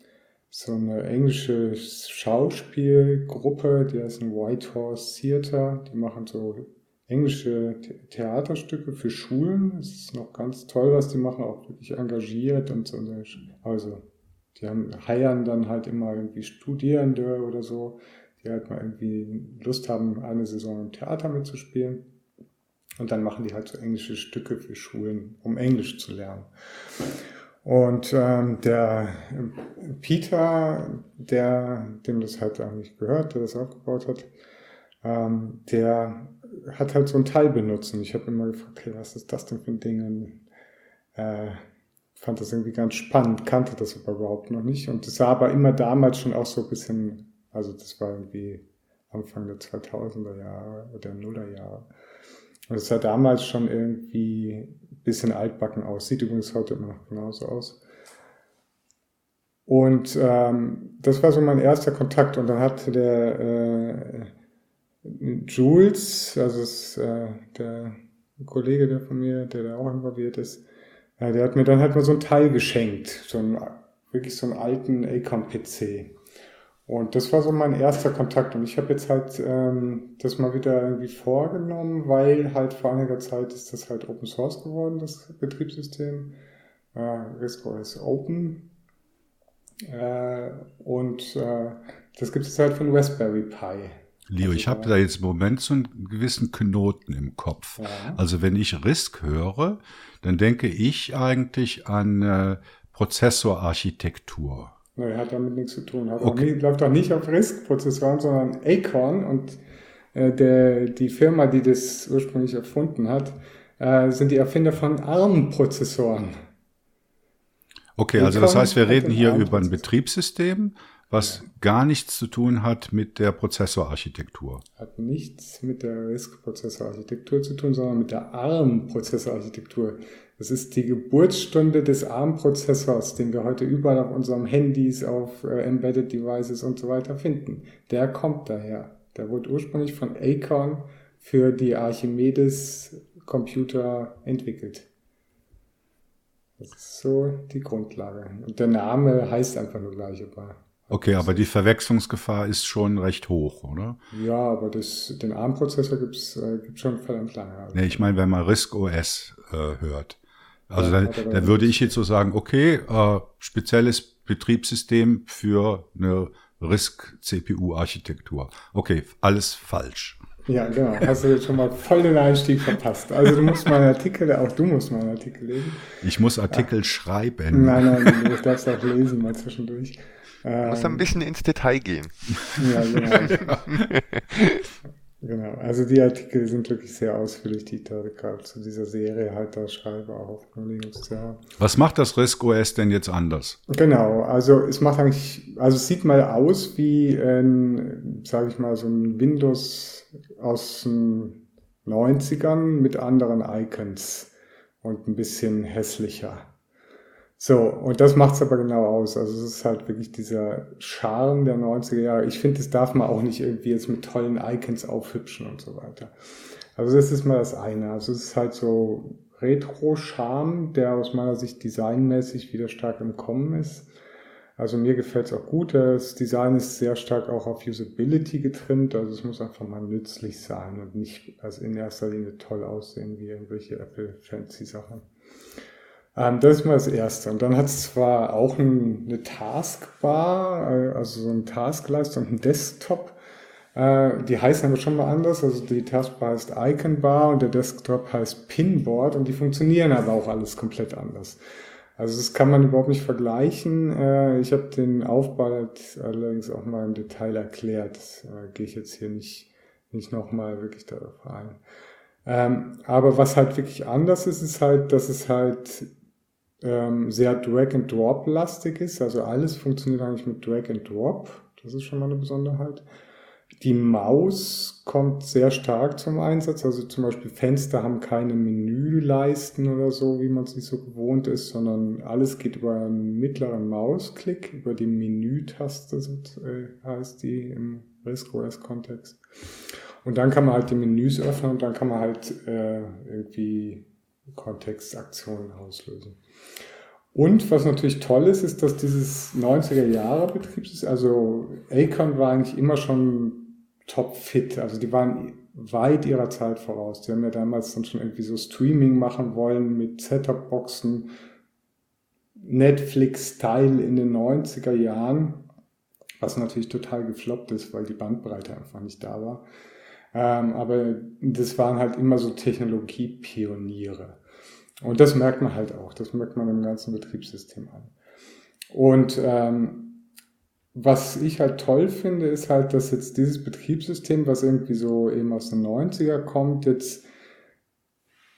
B: so eine englische Schauspielgruppe, die heißt ein White Horse Theater. Die machen so englische Theaterstücke für Schulen. Es ist noch ganz toll, was die machen, auch wirklich engagiert und so. Also, die haben, heiern dann halt immer irgendwie Studierende oder so, die halt mal irgendwie Lust haben, eine Saison im Theater mitzuspielen. Und dann machen die halt so englische Stücke für Schulen, um Englisch zu lernen. Und ähm, der Peter, der, dem das halt eigentlich gehört, der das aufgebaut hat, ähm, der hat halt so ein Teil benutzt. Und ich habe immer gefragt, okay, was ist das denn für ein Ding? Und, äh, fand das irgendwie ganz spannend, kannte das aber überhaupt noch nicht. Und das sah aber immer damals schon auch so ein bisschen, also das war irgendwie Anfang der 2000er Jahre oder Nuller Jahre. Und es sah damals schon irgendwie ein bisschen altbacken aus. Sieht übrigens heute immer noch genauso aus. Und ähm, das war so mein erster Kontakt. Und dann hatte der äh, Jules, also ist, äh, der Kollege, der von mir, der da auch involviert ist, ja, der hat mir dann halt mal so ein Teil geschenkt, so einen, wirklich so einen alten Acom-PC. Und das war so mein erster Kontakt. Und ich habe jetzt halt ähm, das mal wieder irgendwie vorgenommen, weil halt vor einiger Zeit ist das halt Open Source geworden, das Betriebssystem. Äh, RISC ist Open. Äh, und äh, das gibt es halt von Raspberry Pi.
A: Leo, also, ich habe da jetzt im Moment so einen gewissen Knoten im Kopf. Ja. Also wenn ich RISC höre, dann denke ich eigentlich an äh, Prozessorarchitektur.
B: Nein, hat damit nichts zu tun. Hat okay. nicht, läuft auch nicht auf RISC-Prozessoren, sondern Acorn und äh, der, die Firma, die das ursprünglich erfunden hat, äh, sind die Erfinder von ARM-Prozessoren.
A: Okay, also das heißt, wir reden hier über ein Betriebssystem, was gar nichts zu tun hat mit der Prozessorarchitektur.
B: Hat nichts mit der RISC-Prozessorarchitektur zu tun, sondern mit der ARM-Prozessorarchitektur. Das ist die Geburtsstunde des ARM-Prozessors, den wir heute überall auf unseren Handys, auf äh, Embedded Devices und so weiter finden. Der kommt daher. Der wurde ursprünglich von Acorn für die Archimedes Computer entwickelt. Das ist so die Grundlage. Und der Name heißt einfach nur gleich, aber
A: Okay, aber die Verwechslungsgefahr ist schon recht hoch, oder?
B: Ja, aber das, den ARM-Prozessor gibt's äh, gibt's schon verdammt lange.
A: Also. Nee, ich meine, wenn man RISC OS äh, hört. Also ja, da, da würde ich jetzt so sagen, okay, äh, spezielles Betriebssystem für eine RISC-CPU-Architektur. Okay, alles falsch.
B: Ja, genau. Hast du jetzt schon mal voll den Einstieg verpasst. Also du musst meinen Artikel, auch du musst meinen Artikel lesen.
A: Ich muss Artikel ja. schreiben.
B: Nein, nein, du darfst auch lesen mal zwischendurch.
C: Ähm, Muss ein bisschen ins Detail gehen.
B: Ja, genau. genau. Also die Artikel sind wirklich sehr ausführlich, die ich da gerade zu dieser Serie halt da schreibe, auch auf Linux. Ja.
A: Was macht das RISC OS denn jetzt anders?
B: Genau, also es macht eigentlich, also es sieht mal aus wie ein, sage ich mal, so ein Windows aus den 90ern mit anderen Icons und ein bisschen hässlicher. So, und das macht's aber genau aus. Also es ist halt wirklich dieser Charme der 90er Jahre. Ich finde, das darf man auch nicht irgendwie jetzt mit tollen Icons aufhübschen und so weiter. Also das ist mal das eine. Also es ist halt so Retro-Charme, der aus meiner Sicht designmäßig wieder stark im Kommen ist. Also mir gefällt es auch gut. Das Design ist sehr stark auch auf Usability getrimmt. Also es muss einfach mal nützlich sein und nicht also in erster Linie toll aussehen wie irgendwelche Apple-Fancy-Sachen. Ähm, das ist mal das Erste. Und dann hat es zwar auch ein, eine Taskbar, äh, also so ein Taskleiste und ein Desktop. Äh, die heißen aber schon mal anders. Also die Taskbar heißt Iconbar und der Desktop heißt Pinboard und die funktionieren aber auch alles komplett anders. Also das kann man überhaupt nicht vergleichen. Äh, ich habe den Aufbau allerdings auch mal im Detail erklärt. Das gehe ich jetzt hier nicht, nicht nochmal wirklich darauf ein. Ähm, aber was halt wirklich anders ist, ist halt, dass es halt ähm, sehr Drag-and-Drop-lastig ist. Also alles funktioniert eigentlich mit Drag-and-Drop. Das ist schon mal eine Besonderheit. Die Maus kommt sehr stark zum Einsatz. Also zum Beispiel Fenster haben keine Menüleisten oder so, wie man es nicht so gewohnt ist, sondern alles geht über einen mittleren Mausklick, über die Menütaste äh, heißt die im RISC OS-Kontext. Und dann kann man halt die Menüs öffnen und dann kann man halt äh, irgendwie Kontextaktionen auslösen. Und was natürlich toll ist, ist, dass dieses 90er Jahre Betriebssystem, also Acorn war eigentlich immer schon top fit. Also die waren weit ihrer Zeit voraus. Die haben ja damals dann schon irgendwie so Streaming machen wollen mit Setup-Boxen, Netflix-Style in den 90er Jahren, was natürlich total gefloppt ist, weil die Bandbreite einfach nicht da war. Ähm, aber das waren halt immer so Technologiepioniere. Und das merkt man halt auch. Das merkt man im ganzen Betriebssystem an. Und ähm, was ich halt toll finde, ist halt, dass jetzt dieses Betriebssystem, was irgendwie so eben aus den 90er kommt, jetzt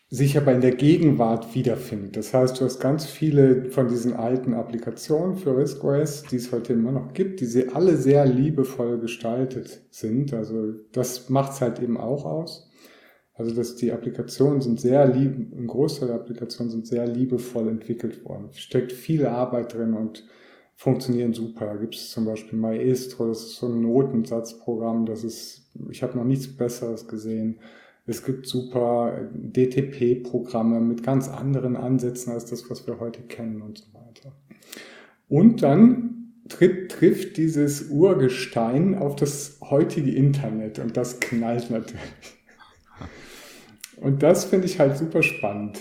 B: sich aber in der Gegenwart wiederfindet. Das heißt, du hast ganz viele von diesen alten Applikationen für RISC-OS, die es heute immer noch gibt, die alle sehr liebevoll gestaltet sind. Also das macht es halt eben auch aus. Also dass die Applikationen sind sehr lieb, ein Großteil der Applikationen sind sehr liebevoll entwickelt worden. Steckt viel Arbeit drin und funktionieren super. Da gibt es zum Beispiel Maestro, das ist so ein Notensatzprogramm, das ist, ich habe noch nichts Besseres gesehen. Es gibt super DTP-Programme mit ganz anderen Ansätzen als das, was wir heute kennen und so weiter. Und dann tritt, trifft dieses Urgestein auf das heutige Internet und das knallt natürlich. Und das finde ich halt super spannend.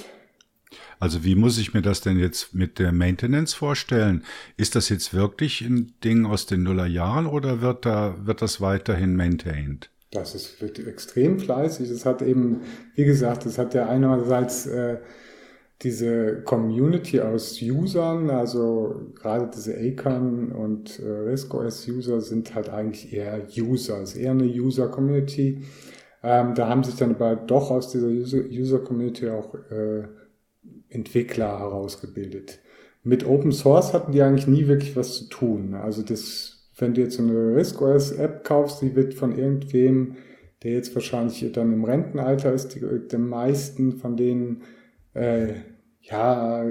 A: Also wie muss ich mir das denn jetzt mit der Maintenance vorstellen? Ist das jetzt wirklich ein Ding aus den Nullerjahren oder wird da, wird das weiterhin maintained?
B: Das ist, wird extrem fleißig. Es hat eben, wie gesagt, es hat ja einerseits äh, diese Community aus Usern, also gerade diese Acorn und äh, RISC-OS User sind halt eigentlich eher User, es ist eher eine User-Community. Ähm, da haben sich dann aber doch aus dieser User-Community auch äh, Entwickler herausgebildet. Mit Open Source hatten die eigentlich nie wirklich was zu tun. Also das, wenn du jetzt so eine RISC-OS App kaufst, die wird von irgendwem, der jetzt wahrscheinlich dann im Rentenalter ist, die, die meisten von denen, äh, ja,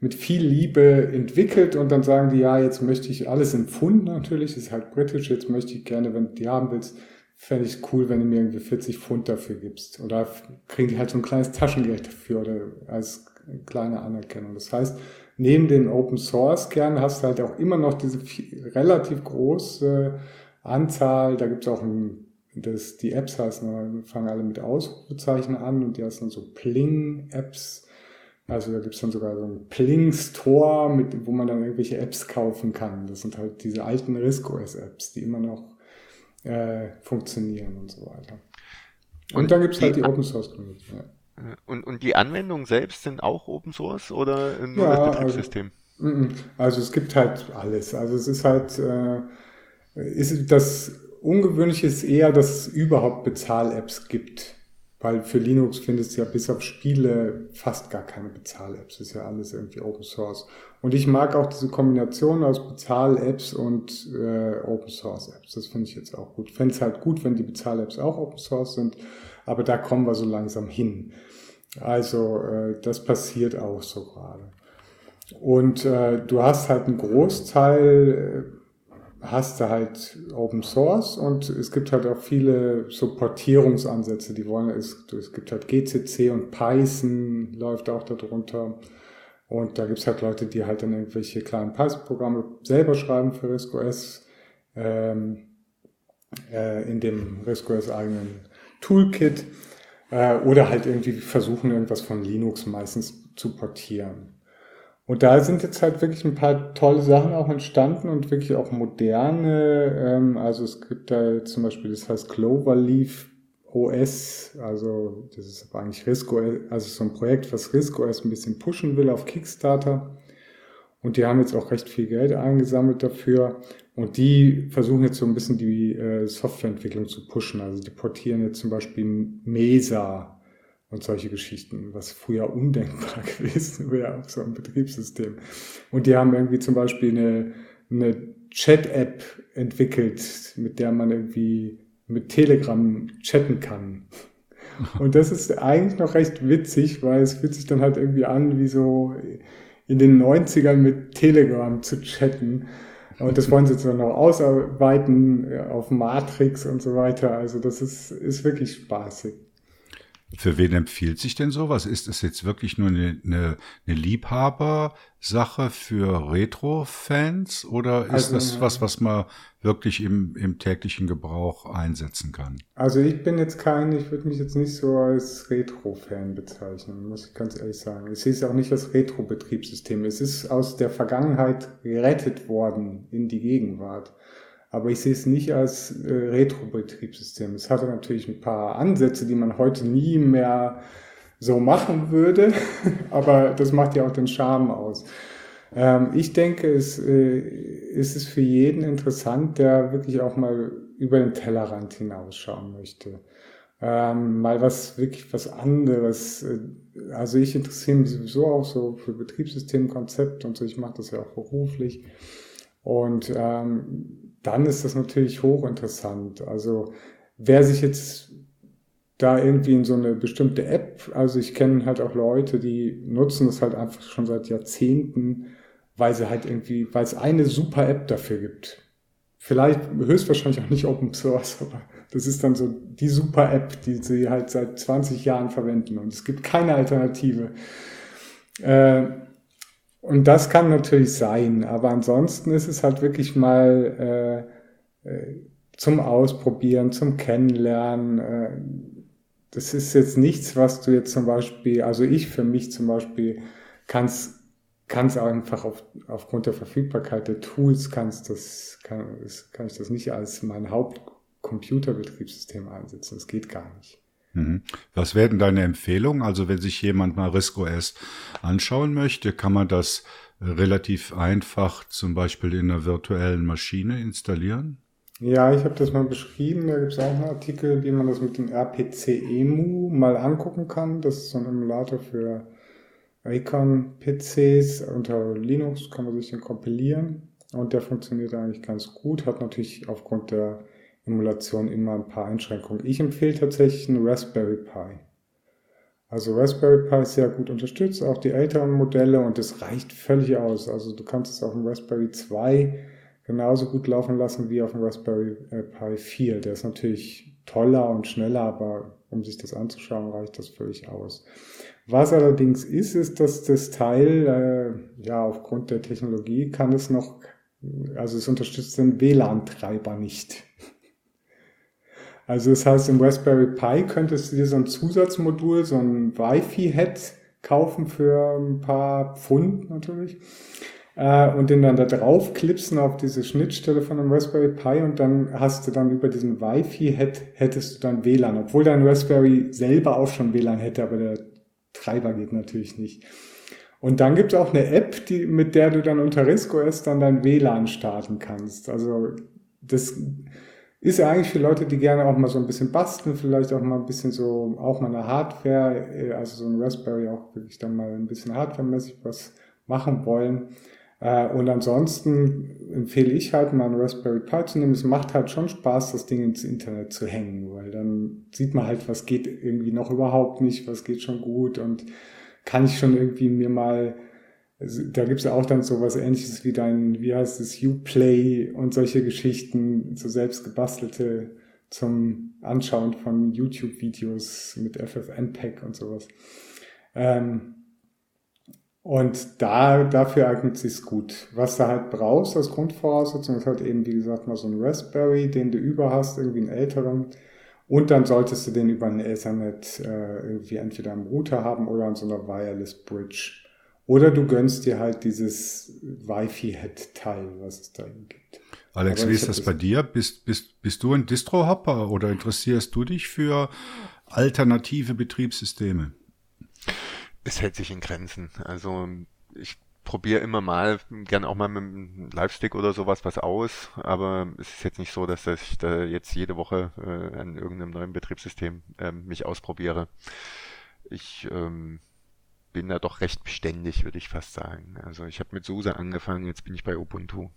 B: mit viel Liebe entwickelt und dann sagen die, ja, jetzt möchte ich alles im Pfund natürlich, ist halt britisch, jetzt möchte ich gerne, wenn du die haben willst, fände ich cool, wenn du mir irgendwie 40 Pfund dafür gibst. Oder kriegen die halt so ein kleines Taschengeld dafür oder als kleine Anerkennung. Das heißt, neben den Open Source Kern hast du halt auch immer noch diese relativ große Anzahl, da gibt es auch ein, das, die Apps heißen, fangen alle mit Ausrufezeichen an und die heißen so Pling-Apps. Also da gibt es dann sogar so ein Pling-Store, mit, wo man dann irgendwelche Apps kaufen kann. Das sind halt diese alten RISC-OS-Apps, die immer noch äh, funktionieren und so weiter. Und, und dann gibt es halt die Open Source Community. Ja.
C: Und, und die Anwendungen selbst sind auch Open Source oder nur ja, das Betriebssystem?
B: Also, also, es gibt halt alles. Also es ist halt, äh, ist das Ungewöhnliche ist eher, dass es überhaupt Bezahl-Apps gibt. Weil für Linux findest du ja bis auf Spiele fast gar keine Bezahl-Apps. Ist ja alles irgendwie Open Source. Und ich mag auch diese Kombination aus Bezahl-Apps und äh, Open Source-Apps. Das finde ich jetzt auch gut. Fände es halt gut, wenn die Bezahl-Apps auch Open Source sind. Aber da kommen wir so langsam hin. Also äh, das passiert auch so gerade. Und äh, du hast halt einen Großteil äh, hast du halt Open Source und es gibt halt auch viele so Portierungsansätze, die wollen, es, es gibt halt GCC und Python läuft auch darunter. Und da gibt's halt Leute, die halt dann irgendwelche kleinen Python-Programme selber schreiben für RISC-OS ähm, äh, in dem RISC-OS eigenen Toolkit äh, oder halt irgendwie versuchen, irgendwas von Linux meistens zu portieren. Und da sind jetzt halt wirklich ein paar tolle Sachen auch entstanden und wirklich auch moderne. Ähm, also es gibt da zum Beispiel, das heißt Cloverleaf OS, also das ist aber eigentlich Risco, also so ein Projekt, was Risco OS ein bisschen pushen will auf Kickstarter. Und die haben jetzt auch recht viel Geld eingesammelt dafür. Und die versuchen jetzt so ein bisschen die äh, Softwareentwicklung zu pushen. Also die portieren jetzt zum Beispiel Mesa und solche Geschichten, was früher undenkbar gewesen wäre auf so einem Betriebssystem. Und die haben irgendwie zum Beispiel eine, eine Chat-App entwickelt, mit der man irgendwie mit Telegram chatten kann. Und das ist eigentlich noch recht witzig, weil es fühlt sich dann halt irgendwie an, wie so in den 90ern mit Telegram zu chatten. Und das wollen sie jetzt noch ausarbeiten auf Matrix und so weiter. Also das ist, ist wirklich spaßig.
A: Für wen empfiehlt sich denn sowas? Ist es jetzt wirklich nur eine, eine, eine Liebhabersache für Retro-Fans oder ist also, das was, was man wirklich im, im täglichen Gebrauch einsetzen kann?
B: Also ich bin jetzt kein, ich würde mich jetzt nicht so als Retro-Fan bezeichnen, muss ich ganz ehrlich sagen. Ich sehe es auch nicht als Retro-Betriebssystem. Es ist aus der Vergangenheit gerettet worden in die Gegenwart. Aber ich sehe es nicht als äh, Retro-Betriebssystem. Es hatte natürlich ein paar Ansätze, die man heute nie mehr so machen würde, aber das macht ja auch den Charme aus. Ähm, ich denke, es äh, ist es für jeden interessant, der wirklich auch mal über den Tellerrand hinausschauen möchte. Ähm, mal was wirklich was anderes. Äh, also ich interessiere mich sowieso auch so für Betriebssystemkonzept und so. Ich mache das ja auch beruflich. Und ähm, dann ist das natürlich hochinteressant. Also wer sich jetzt da irgendwie in so eine bestimmte App, also ich kenne halt auch Leute, die nutzen das halt einfach schon seit Jahrzehnten, weil sie halt irgendwie, weil es eine super App dafür gibt. Vielleicht höchstwahrscheinlich auch nicht Open Source, aber das ist dann so die super App, die sie halt seit 20 Jahren verwenden und es gibt keine Alternative. Äh, und das kann natürlich sein, aber ansonsten ist es halt wirklich mal äh, äh, zum Ausprobieren, zum Kennenlernen. Äh, das ist jetzt nichts, was du jetzt zum Beispiel, also ich für mich zum Beispiel, kann es einfach auf, aufgrund der Verfügbarkeit der Tools kannst das, kann, kann ich das nicht als mein Hauptcomputerbetriebssystem einsetzen. Das geht gar nicht.
A: Mhm. Was werden deine Empfehlungen? Also wenn sich jemand mal RISC-OS anschauen möchte, kann man das relativ einfach zum Beispiel in einer virtuellen Maschine installieren?
B: Ja, ich habe das mal beschrieben. Da gibt es auch einen Artikel, wie man das mit dem RPC-EMU mal angucken kann. Das ist so ein Emulator für Icon-PCs. Unter Linux kann man sich den kompilieren und der funktioniert eigentlich ganz gut. Hat natürlich aufgrund der Emulation immer ein paar Einschränkungen. Ich empfehle tatsächlich einen Raspberry Pi. Also Raspberry Pi ist sehr gut unterstützt, auch die älteren Modelle und es reicht völlig aus. Also du kannst es auf dem Raspberry 2 genauso gut laufen lassen wie auf dem Raspberry äh, Pi 4. Der ist natürlich toller und schneller, aber um sich das anzuschauen, reicht das völlig aus. Was allerdings ist, ist, dass das Teil, äh, ja, aufgrund der Technologie kann es noch, also es unterstützt den WLAN-Treiber nicht. Also das heißt, im Raspberry Pi könntest du dir so ein Zusatzmodul, so ein Wi-Fi-Head kaufen für ein paar Pfund natürlich äh, und den dann da drauf klipsen auf diese Schnittstelle von einem Raspberry Pi und dann hast du dann über diesen Wi-Fi-Head hättest du dann WLAN, obwohl dein Raspberry selber auch schon WLAN hätte, aber der Treiber geht natürlich nicht. Und dann gibt es auch eine App, die, mit der du dann unter RISC OS dann dein WLAN starten kannst. Also das ist ja eigentlich für Leute, die gerne auch mal so ein bisschen basteln, vielleicht auch mal ein bisschen so, auch mal eine Hardware, äh, also so ein Raspberry auch wirklich dann mal ein bisschen hardwaremäßig was machen wollen. Äh, und ansonsten empfehle ich halt mal ein Raspberry Pi zu nehmen. Es macht halt schon Spaß, das Ding ins Internet zu hängen, weil dann sieht man halt, was geht irgendwie noch überhaupt nicht, was geht schon gut und kann ich schon irgendwie mir mal da gibt's ja auch dann so was ähnliches wie dein, wie heißt es, Uplay und solche Geschichten, so selbst gebastelte zum Anschauen von YouTube-Videos mit FFmpeg und sowas. Ähm, und da, dafür eignet sich's gut. Was du halt brauchst als Grundvoraussetzung ist halt eben, wie gesagt, mal so ein Raspberry, den du über hast, irgendwie einen älteren. Und dann solltest du den über ein Ethernet äh, irgendwie entweder am Router haben oder an so einer Wireless Bridge. Oder du gönnst dir halt dieses Wi-Fi-Head-Teil, was es da gibt.
A: Alex, wie ist das bei dir? Bist, bist, bist du ein Distro-Hopper oder interessierst du dich für alternative Betriebssysteme?
C: Es hält sich in Grenzen. Also ich probiere immer mal, gern auch mal mit einem Live-Stick oder sowas was aus, aber es ist jetzt nicht so, dass ich da jetzt jede Woche äh, an irgendeinem neuen Betriebssystem äh, mich ausprobiere. Ich ähm, bin da doch recht beständig, würde ich fast sagen. Also ich habe mit SUSE angefangen, jetzt bin ich bei Ubuntu.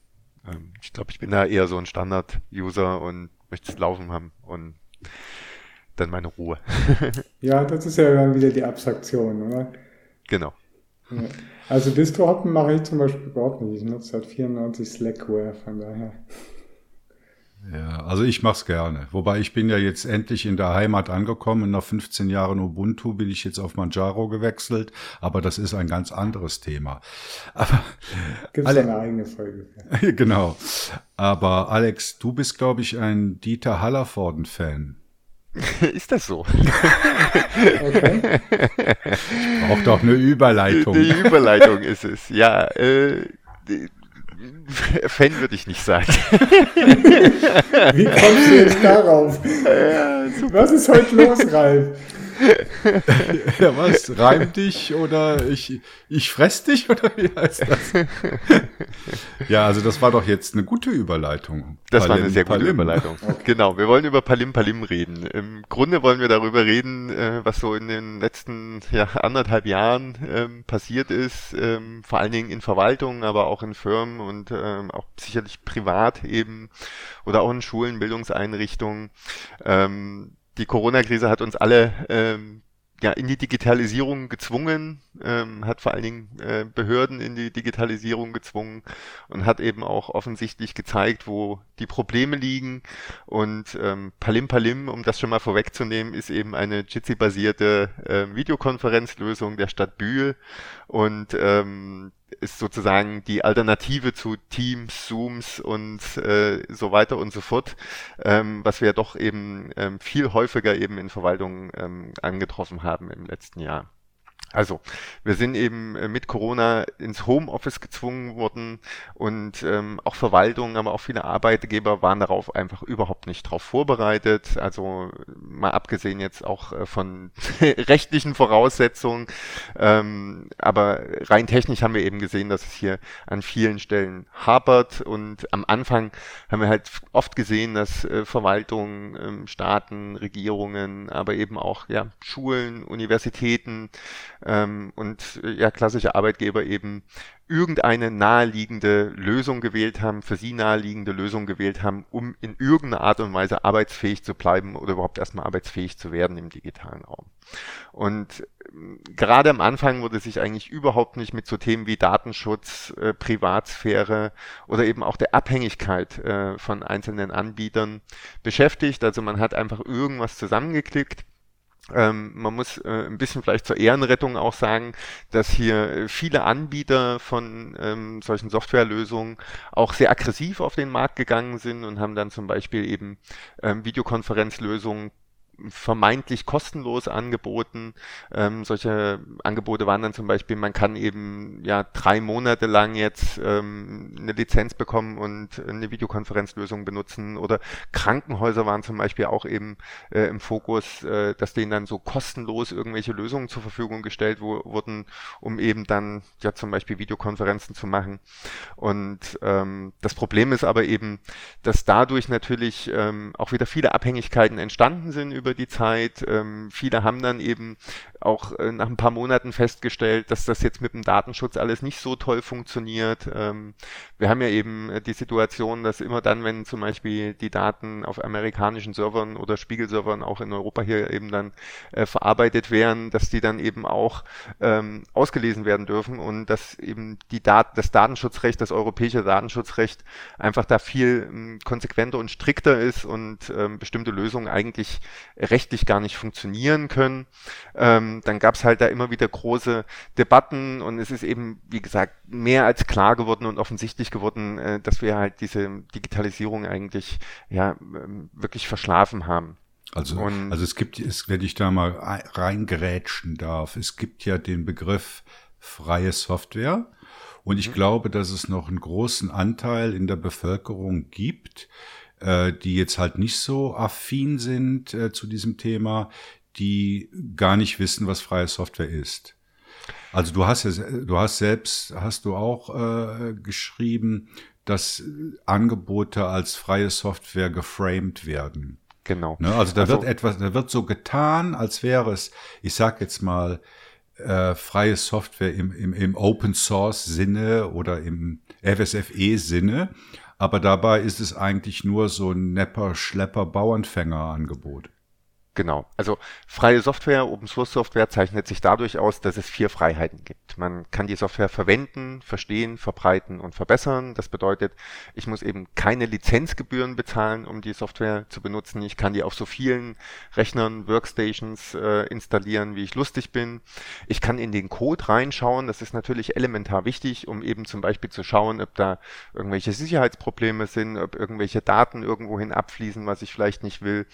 C: Ähm, ich glaube, ich bin da eher so ein Standard-User und möchte es laufen haben und dann meine Ruhe.
B: ja, das ist ja dann wieder die Abstraktion, oder?
C: Genau.
B: Ja. Also Distro-Hoppen mache ich zum Beispiel überhaupt nicht. Ich nutze halt 94 Slackware, von daher.
A: Ja, also ich mach's gerne. Wobei ich bin ja jetzt endlich in der Heimat angekommen. Nach 15 Jahren Ubuntu bin ich jetzt auf Manjaro gewechselt, aber das ist ein ganz anderes Thema. Aber
B: Gibt's Ale eine eigene Folge.
A: genau. Aber Alex, du bist glaube ich ein Dieter Hallervorden-Fan.
C: Ist das so?
A: okay. Ich brauche doch eine Überleitung.
C: Die Überleitung ist es, ja. Äh, Fan würde ich nicht sagen.
B: Wie kommst du jetzt darauf? Ja, Was ist heute los, Ralf?
A: ja, was? Reim dich oder ich, ich fress dich oder wie heißt das? ja, also das war doch jetzt eine gute Überleitung.
C: Das Palim, war eine sehr gute Palim. Überleitung. Genau, wir wollen über Palim Palim reden. Im Grunde wollen wir darüber reden, äh, was so in den letzten ja, anderthalb Jahren ähm, passiert ist, ähm, vor allen Dingen in Verwaltungen, aber auch in Firmen und ähm, auch sicherlich privat eben oder auch in Schulen, Bildungseinrichtungen. Ähm, die Corona-Krise hat uns alle ähm, ja, in die Digitalisierung gezwungen, ähm, hat vor allen Dingen äh, Behörden in die Digitalisierung gezwungen und hat eben auch offensichtlich gezeigt, wo die Probleme liegen. Und ähm, Palim Palim, um das schon mal vorwegzunehmen, ist eben eine Jitsi-basierte äh, Videokonferenzlösung der Stadt Bühl. Und ähm, ist sozusagen die Alternative zu Teams, Zooms und äh, so weiter und so fort, ähm, was wir doch eben ähm, viel häufiger eben in Verwaltungen ähm, angetroffen haben im letzten Jahr. Also, wir sind eben äh, mit Corona ins Homeoffice gezwungen worden und ähm, auch Verwaltungen, aber auch viele Arbeitgeber waren darauf einfach überhaupt nicht darauf vorbereitet. Also mal abgesehen jetzt auch äh, von rechtlichen Voraussetzungen, ähm, aber rein technisch haben wir eben gesehen, dass es hier an vielen Stellen hapert und am Anfang haben wir halt oft gesehen, dass äh, Verwaltungen, ähm, Staaten, Regierungen, aber eben auch ja Schulen, Universitäten ähm, und äh, ja klassische Arbeitgeber eben irgendeine naheliegende Lösung gewählt haben, für sie naheliegende Lösung gewählt haben, um in irgendeiner Art und Weise arbeitsfähig zu bleiben oder überhaupt erstmal arbeitsfähig zu werden im digitalen Raum. Und ähm, gerade am Anfang wurde sich eigentlich überhaupt nicht mit so Themen wie Datenschutz, äh, Privatsphäre oder eben auch der Abhängigkeit äh, von einzelnen Anbietern beschäftigt. Also man hat einfach irgendwas zusammengeklickt ähm, man muss äh, ein bisschen vielleicht zur Ehrenrettung auch sagen, dass hier äh, viele Anbieter von ähm, solchen Softwarelösungen auch sehr aggressiv auf den Markt gegangen sind und haben dann zum Beispiel eben ähm, Videokonferenzlösungen vermeintlich kostenlos angeboten. Ähm, solche Angebote waren dann zum Beispiel, man kann eben ja drei Monate lang jetzt ähm, eine Lizenz bekommen und eine Videokonferenzlösung benutzen oder Krankenhäuser waren zum Beispiel auch eben äh, im Fokus, äh, dass denen dann so kostenlos irgendwelche Lösungen zur Verfügung gestellt wo, wurden, um eben dann ja zum Beispiel Videokonferenzen zu machen. Und ähm, das Problem ist aber eben, dass dadurch natürlich ähm, auch wieder viele Abhängigkeiten entstanden sind über über die Zeit. Ähm, viele haben dann eben auch äh, nach ein paar Monaten festgestellt, dass das jetzt mit dem Datenschutz alles nicht so toll funktioniert. Ähm, wir haben ja eben äh, die Situation, dass immer dann, wenn zum Beispiel die Daten auf amerikanischen Servern oder Spiegelservern auch in Europa hier eben dann äh, verarbeitet werden, dass die dann eben auch ähm, ausgelesen werden dürfen und dass eben die Dat das Datenschutzrecht, das europäische Datenschutzrecht einfach da viel ähm, konsequenter und strikter ist und ähm, bestimmte Lösungen eigentlich rechtlich gar nicht funktionieren können. Ähm, dann gab es halt da immer wieder große Debatten und es ist eben, wie gesagt, mehr als klar geworden und offensichtlich geworden, äh, dass wir halt diese Digitalisierung eigentlich ja ähm, wirklich verschlafen haben.
A: Also, und, also es gibt, es, wenn ich da mal reingerätschen darf, es gibt ja den Begriff freie Software. Und ich mhm. glaube, dass es noch einen großen Anteil in der Bevölkerung gibt, äh, die jetzt halt nicht so affin sind äh, zu diesem Thema, die gar nicht wissen, was freie Software ist. Also du hast ja, du hast selbst, hast du auch äh, geschrieben, dass Angebote als freie Software geframed werden.
C: Genau.
A: Ne? Also da also, wird etwas, da wird so getan, als wäre es, ich sag jetzt mal, äh, freie Software im, im, im Open Source Sinne oder im FSFE Sinne. Aber dabei ist es eigentlich nur so ein Nepper, Schlepper, Bauernfänger-Angebot.
C: Genau. Also freie Software, Open Source Software zeichnet sich dadurch aus, dass es vier Freiheiten gibt. Man kann die Software verwenden, verstehen, verbreiten und verbessern. Das bedeutet, ich muss eben keine Lizenzgebühren bezahlen, um die Software zu benutzen. Ich kann die auf so vielen Rechnern, Workstations äh, installieren, wie ich lustig bin. Ich kann in den Code reinschauen. Das ist natürlich elementar wichtig, um eben zum Beispiel zu schauen, ob da irgendwelche Sicherheitsprobleme sind, ob irgendwelche Daten irgendwohin abfließen, was ich vielleicht nicht will.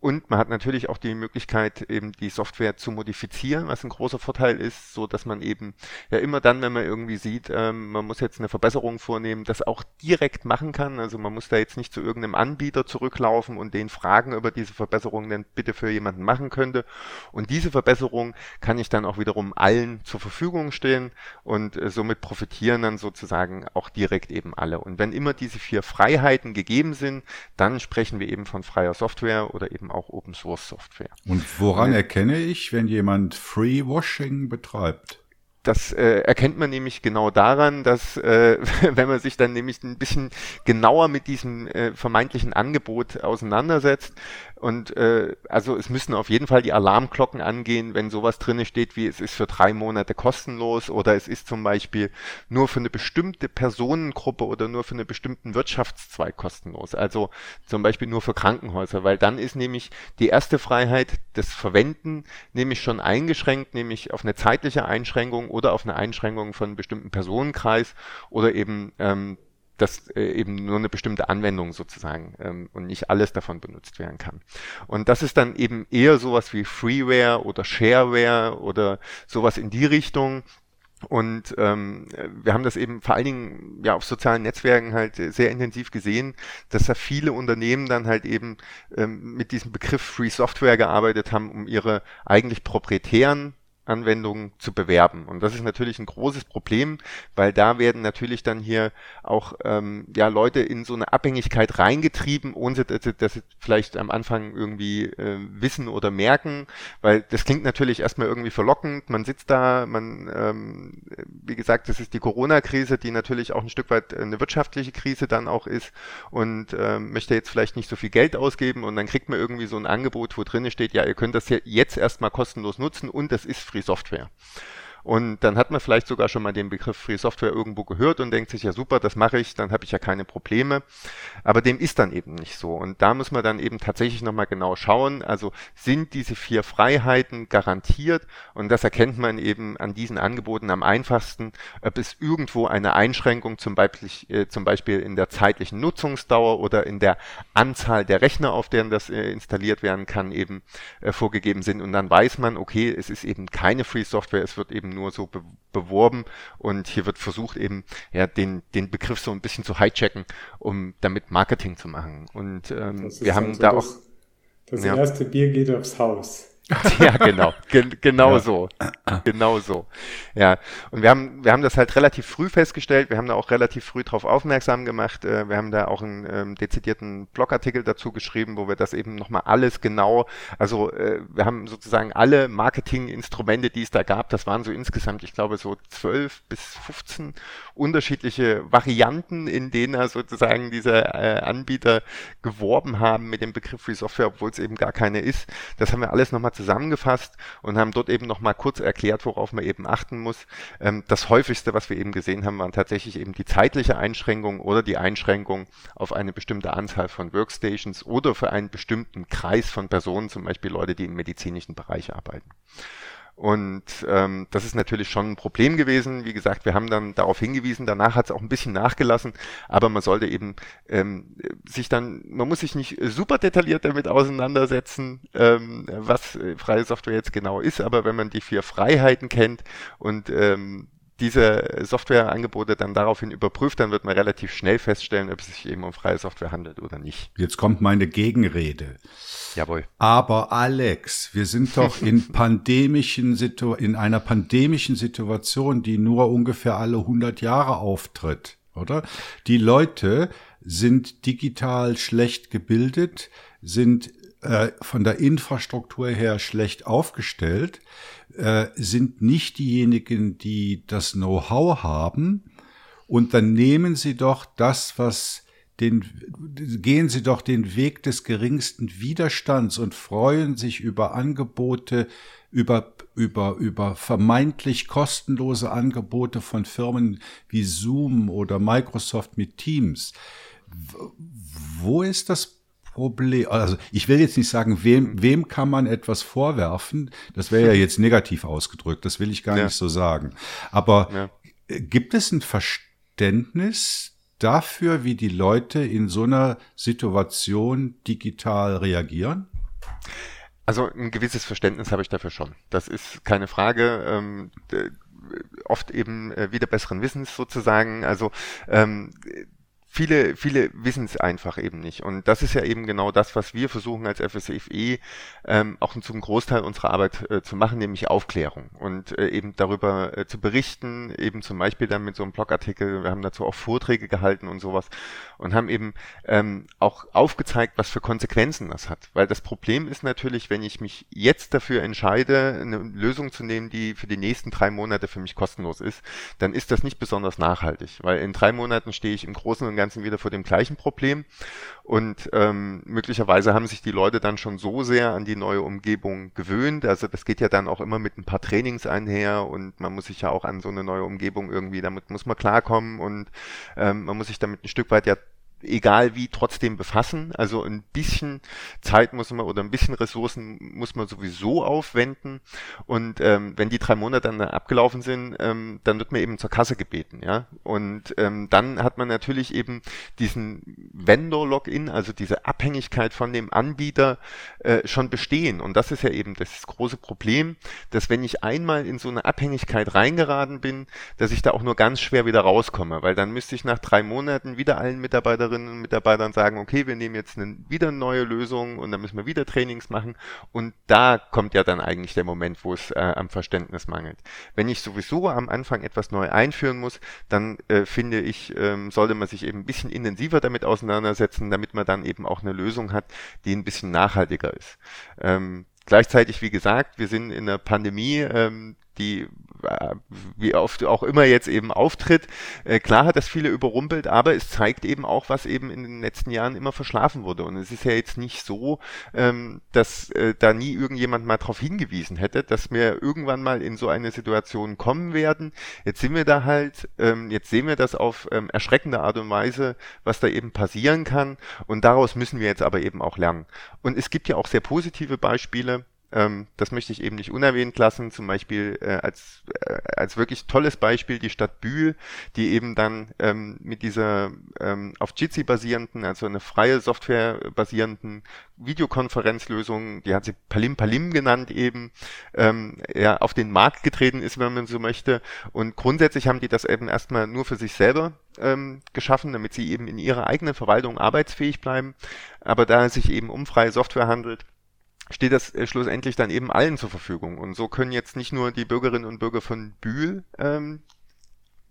C: Und man hat natürlich auch die Möglichkeit, eben die Software zu modifizieren, was ein großer Vorteil ist, so dass man eben ja immer dann, wenn man irgendwie sieht, ähm, man muss jetzt eine Verbesserung vornehmen, das auch direkt machen kann. Also man muss da jetzt nicht zu irgendeinem Anbieter zurücklaufen und den fragen, ob er diese Verbesserung denn bitte für jemanden machen könnte. Und diese Verbesserung kann ich dann auch wiederum allen zur Verfügung stehen und äh, somit profitieren dann sozusagen auch direkt eben alle. Und wenn immer diese vier Freiheiten gegeben sind, dann sprechen wir eben von freier Software oder eben auch Open Source Software.
A: Und woran erkenne ich, wenn jemand Free Washing betreibt?
C: Das äh, erkennt man nämlich genau daran, dass äh, wenn man sich dann nämlich ein bisschen genauer mit diesem äh, vermeintlichen Angebot auseinandersetzt, und äh, also es müssen auf jeden Fall die Alarmglocken angehen, wenn sowas drinne steht, wie es ist für drei Monate kostenlos oder es ist zum Beispiel nur für eine bestimmte Personengruppe oder nur für einen bestimmten Wirtschaftszweig kostenlos. Also zum Beispiel nur für Krankenhäuser, weil dann ist nämlich die erste Freiheit des Verwenden nämlich schon eingeschränkt, nämlich auf eine zeitliche Einschränkung oder auf eine Einschränkung von einem bestimmten Personenkreis oder eben ähm, dass äh, eben nur eine bestimmte Anwendung sozusagen ähm, und nicht alles davon benutzt werden kann. Und das ist dann eben eher sowas wie Freeware oder Shareware oder sowas in die Richtung. Und ähm, wir haben das eben vor allen Dingen ja auf sozialen Netzwerken halt sehr intensiv gesehen, dass da viele Unternehmen dann halt eben ähm, mit diesem Begriff Free Software gearbeitet haben, um ihre eigentlich proprietären Anwendungen zu bewerben. Und das ist natürlich ein großes Problem, weil da werden natürlich dann hier auch ähm, ja Leute in so eine Abhängigkeit reingetrieben, ohne dass sie, dass sie vielleicht am Anfang irgendwie äh, wissen oder merken, weil das klingt natürlich erstmal irgendwie verlockend. Man sitzt da, man, ähm, wie gesagt, das ist die Corona-Krise, die natürlich auch ein Stück weit eine wirtschaftliche Krise dann auch ist und ähm, möchte jetzt vielleicht nicht so viel Geld ausgeben und dann kriegt man irgendwie so ein Angebot, wo drin steht, ja, ihr könnt das jetzt erstmal kostenlos nutzen und das ist Free Software. Und dann hat man vielleicht sogar schon mal den Begriff Free Software irgendwo gehört und denkt sich, ja super, das mache ich, dann habe ich ja keine Probleme. Aber dem ist dann eben nicht so. Und da muss man dann eben tatsächlich nochmal genau schauen, also sind diese vier Freiheiten garantiert? Und das erkennt man eben an diesen Angeboten am einfachsten, ob es irgendwo eine Einschränkung zum Beispiel, äh, zum Beispiel in der zeitlichen Nutzungsdauer oder in der Anzahl der Rechner, auf deren das äh, installiert werden kann, eben äh, vorgegeben sind. Und dann weiß man, okay, es ist eben keine Free Software, es wird eben nur so be beworben und hier wird versucht eben ja den den Begriff so ein bisschen zu hijacken, um damit Marketing zu machen. Und ähm, wir haben also da das, auch
B: das ja. erste Bier geht aufs Haus.
C: ja, genau. Gen genau ja. so. Genau so. Ja. Und wir haben, wir haben das halt relativ früh festgestellt. Wir haben da auch relativ früh darauf aufmerksam gemacht. Äh, wir haben da auch einen ähm, dezidierten Blogartikel dazu geschrieben, wo wir das eben nochmal alles genau, also äh, wir haben sozusagen alle Marketinginstrumente, die es da gab, das waren so insgesamt, ich glaube, so zwölf bis 15 unterschiedliche Varianten, in denen er sozusagen diese äh, Anbieter geworben haben mit dem Begriff Free Software, obwohl es eben gar keine ist. Das haben wir alles nochmal zusammengefasst und haben dort eben nochmal kurz erklärt, worauf man eben achten muss. Ähm, das häufigste, was wir eben gesehen haben, waren tatsächlich eben die zeitliche Einschränkung oder die Einschränkung auf eine bestimmte Anzahl von Workstations oder für einen bestimmten Kreis von Personen, zum Beispiel Leute, die im medizinischen Bereich arbeiten. Und ähm, das ist natürlich schon ein Problem gewesen. Wie gesagt, wir haben dann darauf hingewiesen, danach hat es auch ein bisschen nachgelassen, aber man sollte eben ähm, sich dann, man muss sich nicht super detailliert damit auseinandersetzen, ähm, was äh, freie Software jetzt genau ist, aber wenn man die vier Freiheiten kennt und ähm, diese Softwareangebote dann daraufhin überprüft, dann wird man relativ schnell feststellen, ob es sich eben um freie Software handelt oder nicht.
A: Jetzt kommt meine Gegenrede.
C: Jawohl.
A: Aber Alex, wir sind doch in pandemischen Situ in einer pandemischen Situation, die nur ungefähr alle 100 Jahre auftritt, oder? Die Leute sind digital schlecht gebildet, sind äh, von der Infrastruktur her schlecht aufgestellt, äh, sind nicht diejenigen, die das Know-how haben. Und dann nehmen sie doch das, was den, gehen Sie doch den Weg des geringsten Widerstands und freuen sich über Angebote, über, über, über vermeintlich kostenlose Angebote von Firmen wie Zoom oder Microsoft mit Teams. Wo ist das Problem, also ich will jetzt nicht sagen, wem, wem kann man etwas vorwerfen, das wäre ja jetzt negativ ausgedrückt, das will ich gar ja. nicht so sagen. Aber ja. gibt es ein Verständnis dafür, wie die Leute in so einer Situation digital reagieren?
C: Also ein gewisses Verständnis habe ich dafür schon. Das ist keine Frage. Ähm, oft eben äh, wieder besseren Wissens sozusagen. Also ähm, viele, viele wissen es einfach eben nicht. Und das ist ja eben genau das, was wir versuchen als FSFE ähm, auch zum Großteil unserer Arbeit äh, zu machen, nämlich Aufklärung und äh, eben darüber äh, zu berichten, eben zum Beispiel dann mit so einem Blogartikel, wir haben dazu auch Vorträge gehalten und sowas und haben eben ähm, auch aufgezeigt, was für Konsequenzen das hat. Weil das Problem ist natürlich, wenn ich mich jetzt dafür entscheide, eine Lösung zu nehmen, die für die nächsten drei Monate für mich kostenlos ist, dann ist das nicht besonders nachhaltig, weil in drei Monaten stehe ich im Großen und Ganzen wieder vor dem gleichen Problem. Und ähm, möglicherweise haben sich die Leute dann schon so sehr an die neue Umgebung gewöhnt. Also das geht ja dann auch immer mit ein paar Trainings einher und man muss sich ja auch an so eine neue Umgebung irgendwie, damit muss man klarkommen und ähm, man muss sich damit ein Stück weit ja egal wie trotzdem befassen. Also ein bisschen Zeit muss man oder ein bisschen Ressourcen muss man sowieso aufwenden. Und ähm, wenn die drei Monate dann abgelaufen sind, ähm, dann wird man eben zur Kasse gebeten, ja. Und ähm, dann hat man natürlich eben diesen Vendor-Login, also diese Abhängigkeit von dem Anbieter äh, schon bestehen. Und das ist ja eben das große Problem, dass wenn ich einmal in so eine Abhängigkeit reingeraten bin, dass ich da auch nur ganz schwer wieder rauskomme, weil dann müsste ich nach drei Monaten wieder allen Mitarbeitern Mitarbeiterinnen und Mitarbeitern sagen, okay, wir nehmen jetzt eine, wieder eine neue Lösung und dann müssen wir wieder Trainings machen. Und da kommt ja dann eigentlich der Moment, wo es äh, am Verständnis mangelt. Wenn ich sowieso am Anfang etwas neu einführen muss, dann äh, finde ich, ähm, sollte man sich eben ein bisschen intensiver damit auseinandersetzen, damit man dann eben auch eine Lösung hat, die ein bisschen nachhaltiger ist. Ähm, Gleichzeitig, wie gesagt, wir sind in der Pandemie, ähm, die wie oft auch immer jetzt eben auftritt. Äh, klar hat das viele überrumpelt, aber es zeigt eben auch, was eben in den letzten Jahren immer verschlafen wurde. Und es ist ja jetzt nicht so, ähm, dass äh, da nie irgendjemand mal darauf hingewiesen hätte, dass wir irgendwann mal in so eine Situation kommen werden. Jetzt sind wir da halt, ähm, jetzt sehen wir das auf ähm, erschreckende Art und Weise, was da eben passieren kann. Und daraus müssen wir jetzt aber eben auch lernen. Und es gibt ja auch sehr positive Beispiele ähm, das möchte ich eben nicht unerwähnt lassen. Zum Beispiel äh, als, äh, als wirklich tolles Beispiel die Stadt Bühl, die eben dann ähm, mit dieser ähm, auf Jitsi basierenden, also eine freie Software basierenden Videokonferenzlösung, die hat sie Palim Palim genannt eben, ähm, ja, auf den Markt getreten ist, wenn man so möchte. Und grundsätzlich haben die das eben erstmal nur für sich selber ähm, geschaffen, damit sie eben in ihrer eigenen Verwaltung arbeitsfähig bleiben. Aber da es sich eben um freie Software handelt, steht das äh, schlussendlich dann eben allen zur Verfügung. Und so können jetzt nicht nur die Bürgerinnen und Bürger von Bühl ähm,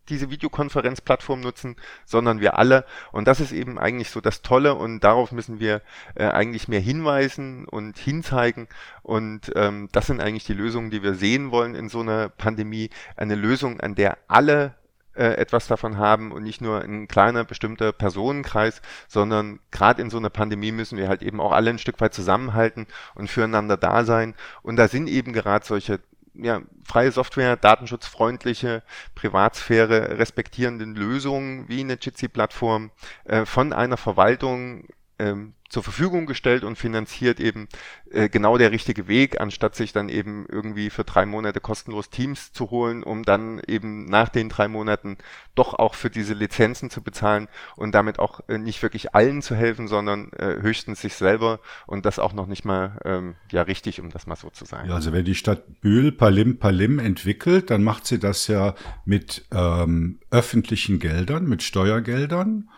C: diese Videokonferenzplattform nutzen, sondern wir alle. Und das ist eben eigentlich so das Tolle und darauf müssen wir äh, eigentlich mehr hinweisen und hinzeigen. Und ähm, das sind eigentlich die Lösungen, die wir sehen wollen in so einer Pandemie. Eine Lösung, an der alle äh, etwas davon haben und nicht nur ein kleiner bestimmter Personenkreis, sondern gerade in so einer Pandemie müssen wir halt eben auch alle ein Stück weit zusammenhalten und füreinander da sein. Und da sind eben gerade solche ja, freie Software, datenschutzfreundliche, Privatsphäre respektierenden Lösungen wie eine Jitsi-Plattform äh, von einer Verwaltung ähm, zur Verfügung gestellt und finanziert eben äh, genau der richtige Weg, anstatt sich dann eben irgendwie für drei Monate kostenlos Teams zu holen, um dann eben nach den drei Monaten doch auch für diese Lizenzen zu bezahlen und damit auch äh, nicht wirklich allen zu helfen, sondern äh, höchstens sich selber und das auch noch nicht mal ähm, ja richtig, um das mal so zu sagen.
A: Ja, also wenn die Stadt Bühl Palim Palim entwickelt, dann macht sie das ja mit ähm, öffentlichen Geldern, mit Steuergeldern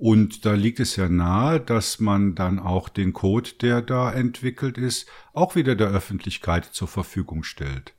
A: und da liegt es ja nahe, dass man dann auch den Code, der da entwickelt ist, auch wieder der Öffentlichkeit zur Verfügung stellt.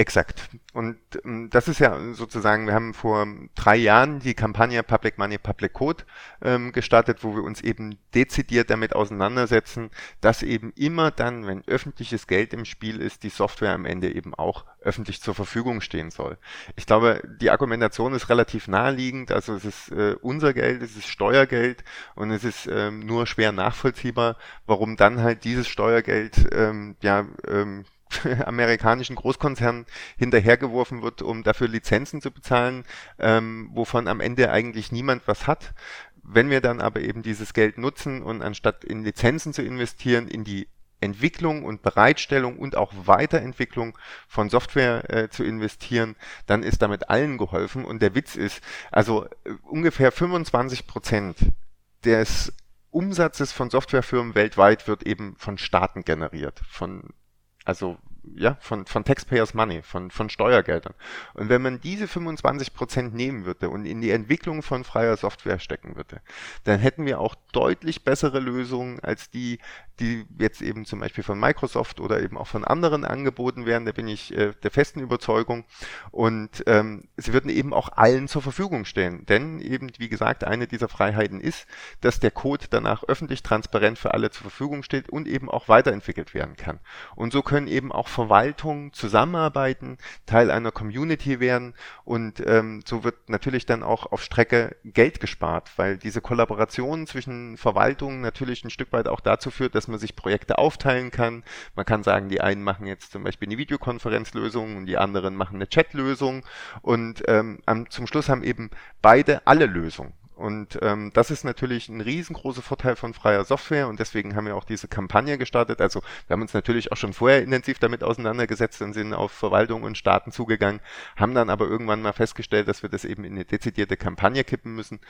C: Exakt. Und ähm, das ist ja sozusagen, wir haben vor drei Jahren die Kampagne Public Money, Public Code ähm, gestartet, wo wir uns eben dezidiert damit auseinandersetzen, dass eben immer dann, wenn öffentliches Geld im Spiel ist, die Software am Ende eben auch öffentlich zur Verfügung stehen soll. Ich glaube, die Argumentation ist relativ naheliegend. Also es ist äh, unser Geld, es ist Steuergeld und es ist ähm, nur schwer nachvollziehbar, warum dann halt dieses Steuergeld ähm, ja ähm, amerikanischen Großkonzernen hinterhergeworfen wird, um dafür Lizenzen zu bezahlen, ähm, wovon am Ende eigentlich niemand was hat. Wenn wir dann aber eben dieses Geld nutzen und anstatt in Lizenzen zu investieren, in die Entwicklung und Bereitstellung und auch Weiterentwicklung von Software äh, zu investieren, dann ist damit allen geholfen. Und der Witz ist, also äh, ungefähr 25 Prozent des Umsatzes von Softwarefirmen weltweit wird eben von Staaten generiert, von also ja, von, von Taxpayers Money, von, von Steuergeldern. Und wenn man diese 25 Prozent nehmen würde und in die Entwicklung von freier Software stecken würde, dann hätten wir auch deutlich bessere Lösungen als die, die jetzt eben zum Beispiel von Microsoft oder eben auch von anderen angeboten werden. Da bin ich äh, der festen Überzeugung. Und ähm, sie würden eben auch allen zur Verfügung stellen. Denn eben, wie gesagt, eine dieser Freiheiten ist, dass der Code danach öffentlich transparent für alle zur Verfügung steht und eben auch weiterentwickelt werden kann. Und so können eben auch Verwaltungen zusammenarbeiten, Teil einer Community werden und ähm, so wird natürlich dann auch auf Strecke Geld gespart, weil diese Kollaboration zwischen Verwaltungen natürlich ein Stück weit auch dazu führt, dass man sich Projekte aufteilen kann. Man kann sagen, die einen machen jetzt zum Beispiel eine Videokonferenzlösung und die anderen machen eine Chatlösung und ähm, zum Schluss haben eben beide alle Lösungen. Und ähm, das ist natürlich ein riesengroßer Vorteil von freier Software und deswegen haben wir auch diese Kampagne gestartet. Also wir haben uns natürlich auch schon vorher intensiv damit auseinandergesetzt und sind auf Verwaltung und Staaten zugegangen, haben dann aber irgendwann mal festgestellt, dass wir das eben in eine dezidierte Kampagne kippen müssen.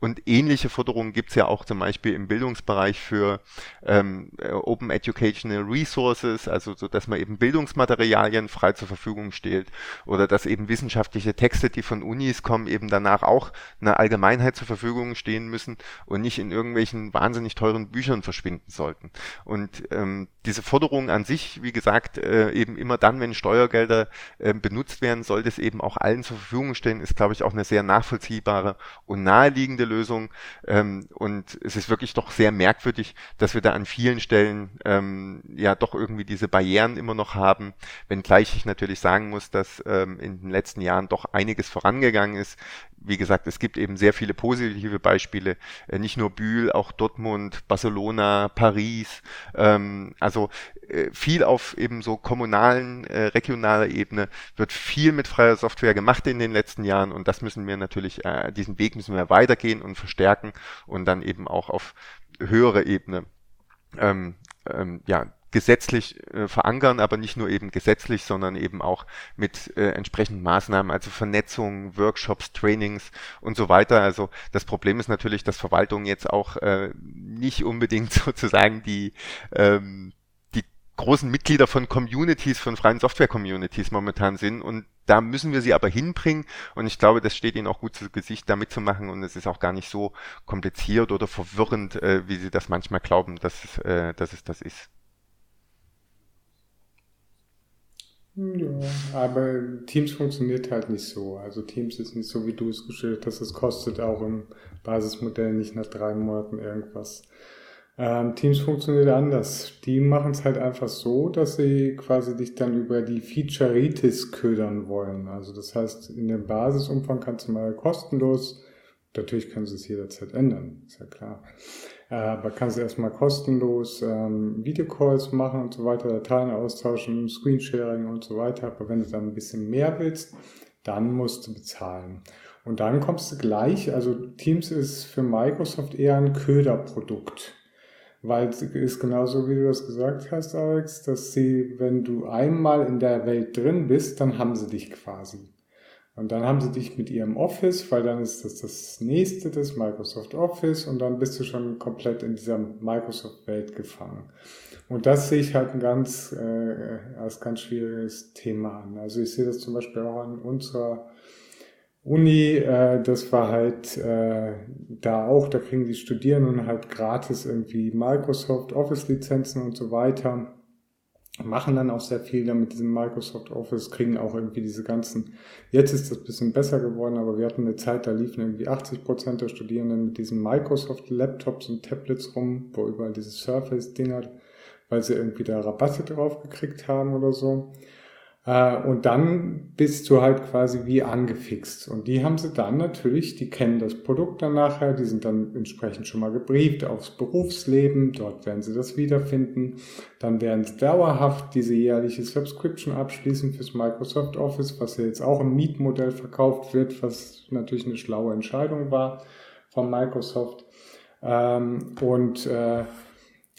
C: Und ähnliche Forderungen gibt's ja auch zum Beispiel im Bildungsbereich für ähm, Open Educational Resources, also so, dass man eben Bildungsmaterialien frei zur Verfügung stellt oder dass eben wissenschaftliche Texte, die von Unis kommen, eben danach auch einer Allgemeinheit zur Verfügung Verfügung stehen müssen und nicht in irgendwelchen wahnsinnig teuren Büchern verschwinden sollten. Und ähm, diese Forderung an sich, wie gesagt, äh, eben immer dann, wenn Steuergelder äh, benutzt werden, sollte es eben auch allen zur Verfügung stehen, ist, glaube ich, auch eine sehr nachvollziehbare und naheliegende Lösung. Ähm, und es ist wirklich doch sehr merkwürdig, dass wir da an vielen Stellen ähm, ja doch irgendwie diese Barrieren immer noch haben, wenngleich ich natürlich sagen muss, dass ähm, in den letzten Jahren doch einiges vorangegangen ist wie gesagt, es gibt eben sehr viele positive Beispiele, äh, nicht nur Bühl, auch Dortmund, Barcelona, Paris, ähm, also äh, viel auf eben so kommunalen, äh, regionaler Ebene wird viel mit freier Software gemacht in den letzten Jahren und das müssen wir natürlich, äh, diesen Weg müssen wir weitergehen und verstärken und dann eben auch auf höhere Ebene ähm, ähm, ja, gesetzlich äh, verankern, aber nicht nur eben gesetzlich, sondern eben auch mit äh, entsprechenden Maßnahmen, also Vernetzung, Workshops, Trainings und so weiter. Also das Problem ist natürlich, dass Verwaltungen jetzt auch äh, nicht unbedingt sozusagen die ähm, die großen Mitglieder von Communities, von freien Software-Communities momentan sind und da müssen wir sie aber hinbringen und ich glaube, das steht ihnen auch gut zu Gesicht, da mitzumachen und es ist auch gar nicht so kompliziert oder verwirrend, äh, wie sie das manchmal glauben, dass, äh, dass es das ist.
B: Ja, aber Teams funktioniert halt nicht so. Also Teams ist nicht so, wie du es geschildert hast. Es kostet auch im Basismodell nicht nach drei Monaten irgendwas. Ähm, Teams funktioniert anders. Die machen es halt einfach so, dass sie quasi dich dann über die Featureitis ködern wollen. Also das heißt, in dem Basisumfang kannst du mal kostenlos, natürlich können sie es jederzeit ändern, ist ja klar. Aber kannst du erstmal kostenlos ähm, Videocalls machen und so weiter, Dateien austauschen, Screensharing und so weiter. Aber wenn du dann ein bisschen mehr willst, dann musst du bezahlen. Und dann kommst du gleich, also Teams ist für Microsoft eher ein Köderprodukt. Weil es ist genauso, wie du das gesagt hast, Alex, dass sie, wenn du einmal in der Welt drin bist, dann haben sie dich quasi. Und dann haben sie dich mit ihrem Office, weil dann ist das das nächste, das Microsoft Office, und dann bist du schon komplett in dieser Microsoft-Welt gefangen. Und das sehe ich halt ein ganz, äh, als ganz schwieriges Thema an. Also ich sehe das zum Beispiel auch an unserer Uni, äh, das war halt äh, da auch, da kriegen die Studierenden halt gratis irgendwie Microsoft Office-Lizenzen und so weiter machen dann auch sehr viel damit diesem Microsoft Office, kriegen auch irgendwie diese ganzen, jetzt ist das bisschen besser geworden, aber wir hatten eine Zeit, da liefen irgendwie 80 Prozent der Studierenden mit diesen Microsoft Laptops und Tablets rum, wo überall diese Surface-Dinger, weil sie irgendwie da Rabatte drauf gekriegt haben oder so. Äh, und dann bist du halt quasi wie angefixt. Und die haben sie dann natürlich, die kennen das Produkt dann nachher, die sind dann entsprechend schon mal gebrieft aufs Berufsleben, dort werden sie das wiederfinden. Dann werden sie dauerhaft diese jährliche Subscription abschließen fürs Microsoft Office, was ja jetzt auch im Mietmodell verkauft wird, was natürlich eine schlaue Entscheidung war von Microsoft. Ähm, und äh,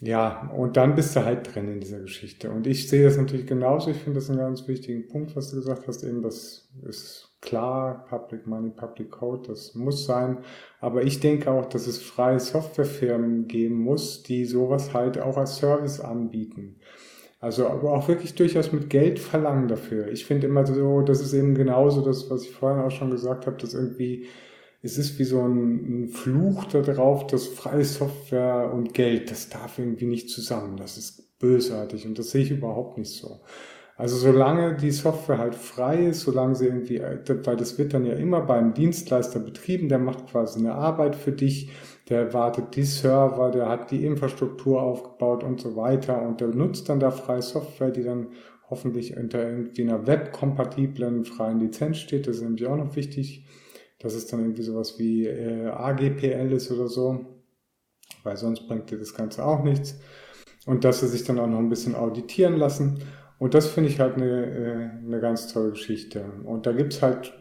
B: ja, und dann bist du halt drin in dieser Geschichte. Und ich sehe das natürlich genauso. Ich finde das einen ganz wichtigen Punkt, was du gesagt hast, eben, das ist klar, Public Money, Public Code, das muss sein. Aber ich denke auch, dass es freie Softwarefirmen geben muss, die sowas halt auch als Service anbieten. Also aber auch wirklich durchaus mit Geld verlangen dafür. Ich finde immer so, das ist eben genauso das, was ich vorhin auch schon gesagt habe, dass irgendwie es ist wie so ein, ein Fluch da drauf, dass freie Software und Geld, das darf irgendwie nicht zusammen. Das ist bösartig und das sehe ich überhaupt nicht so. Also solange die Software halt frei ist, solange sie irgendwie, weil das wird dann ja immer beim Dienstleister betrieben, der macht quasi eine Arbeit für dich, der wartet die Server, der hat die Infrastruktur aufgebaut und so weiter und der nutzt dann da freie Software, die dann hoffentlich unter irgendwie einer webkompatiblen freien Lizenz steht. Das ist nämlich auch noch wichtig, dass es dann irgendwie sowas wie äh, AGPL ist oder so, weil sonst bringt dir das Ganze auch nichts. Und dass sie sich dann auch noch ein bisschen auditieren lassen. Und das finde ich halt eine, äh, eine ganz tolle Geschichte. Und da gibt's halt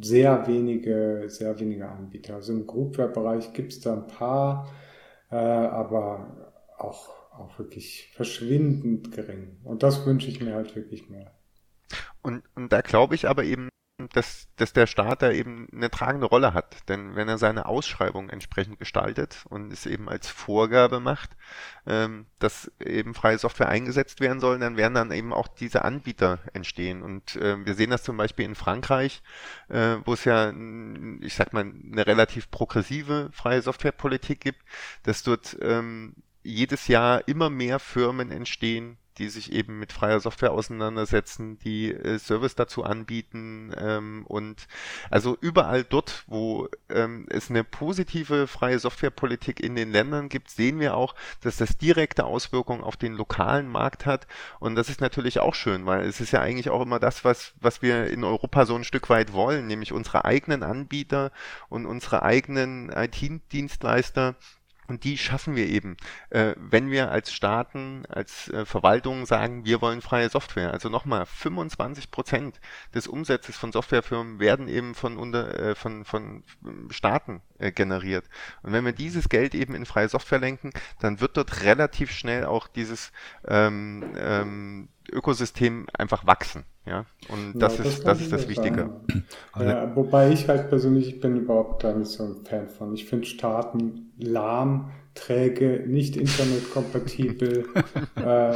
B: sehr wenige, sehr wenige Anbieter. Also im Groupware-Bereich gibt's da ein paar, äh, aber auch, auch wirklich verschwindend gering. Und das wünsche ich mir halt wirklich mehr.
C: Und, und da glaube ich aber eben, dass, dass der Staat da eben eine tragende Rolle hat. Denn wenn er seine Ausschreibung entsprechend gestaltet und es eben als Vorgabe macht, ähm, dass eben freie Software eingesetzt werden soll, dann werden dann eben auch diese Anbieter entstehen. Und äh, wir sehen das zum Beispiel in Frankreich, äh, wo es ja, ich sag mal, eine relativ progressive freie Softwarepolitik gibt, dass dort ähm, jedes Jahr immer mehr Firmen entstehen, die sich eben mit freier Software auseinandersetzen, die äh, Service dazu anbieten ähm, und also überall dort, wo ähm, es eine positive freie Softwarepolitik in den Ländern gibt, sehen wir auch, dass das direkte Auswirkungen auf den lokalen Markt hat. Und das ist natürlich auch schön, weil es ist ja eigentlich auch immer das, was was wir in Europa so ein Stück weit wollen, nämlich unsere eigenen Anbieter und unsere eigenen IT-Dienstleister und die schaffen wir eben, äh, wenn wir als Staaten, als äh, Verwaltungen sagen, wir wollen freie Software. Also nochmal, 25 Prozent des Umsatzes von Softwarefirmen werden eben von, unter, äh, von, von Staaten generiert. Und wenn wir dieses Geld eben in freie Software lenken, dann wird dort relativ schnell auch dieses ähm, ähm, Ökosystem einfach wachsen. Ja, und das ja, ist das, ist das Wichtige.
B: Ja, wobei ich halt persönlich, ich bin überhaupt da nicht so ein Fan von. Ich finde Staaten lahm, träge, nicht internetkompatibel. äh,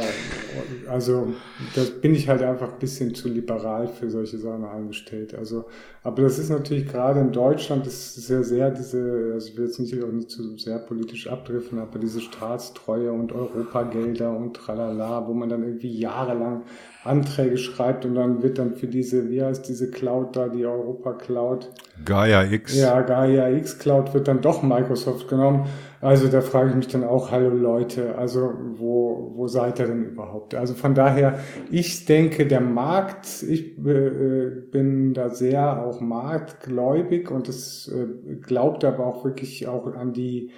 B: also da bin ich halt einfach ein bisschen zu liberal für solche Sachen eingestellt. Also, aber das ist natürlich gerade in Deutschland, das ist ja sehr diese, also ich will jetzt nicht, auch nicht zu sehr politisch abdriften, aber diese Staatstreue und Europagelder und tralala, wo man dann irgendwie jahrelang Anträge schreibt und dann wird dann für diese, wie heißt diese Cloud da, die Europa Cloud?
A: Gaia X.
B: Ja, Gaia X Cloud wird dann doch Microsoft genommen. Also da frage ich mich dann auch, hallo Leute, also wo, wo seid ihr denn überhaupt? Also von daher, ich denke, der Markt, ich äh, bin da sehr auch marktgläubig und es äh, glaubt aber auch wirklich auch an die,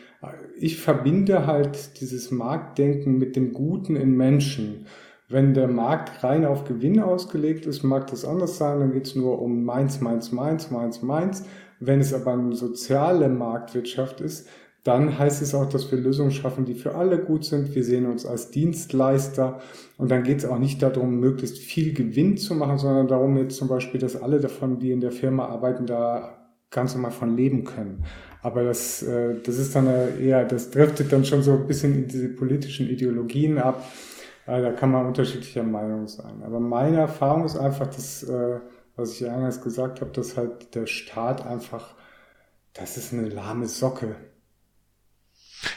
B: ich verbinde halt dieses Marktdenken mit dem Guten in Menschen. Wenn der Markt rein auf Gewinn ausgelegt ist, mag das anders sein, dann geht es nur um meins, meins, meins, meins, meins. Wenn es aber eine soziale Marktwirtschaft ist, dann heißt es auch, dass wir Lösungen schaffen, die für alle gut sind. Wir sehen uns als Dienstleister und dann geht es auch nicht darum, möglichst viel Gewinn zu machen, sondern darum jetzt zum Beispiel, dass alle davon, die in der Firma arbeiten, da ganz normal von leben können. Aber das, äh, das ist dann eher, das driftet dann schon so ein bisschen in diese politischen Ideologien ab. Äh, da kann man unterschiedlicher Meinung sein. Aber meine Erfahrung ist einfach, dass, äh, was ich eingangs gesagt habe, dass halt der Staat einfach, das ist eine lahme Socke.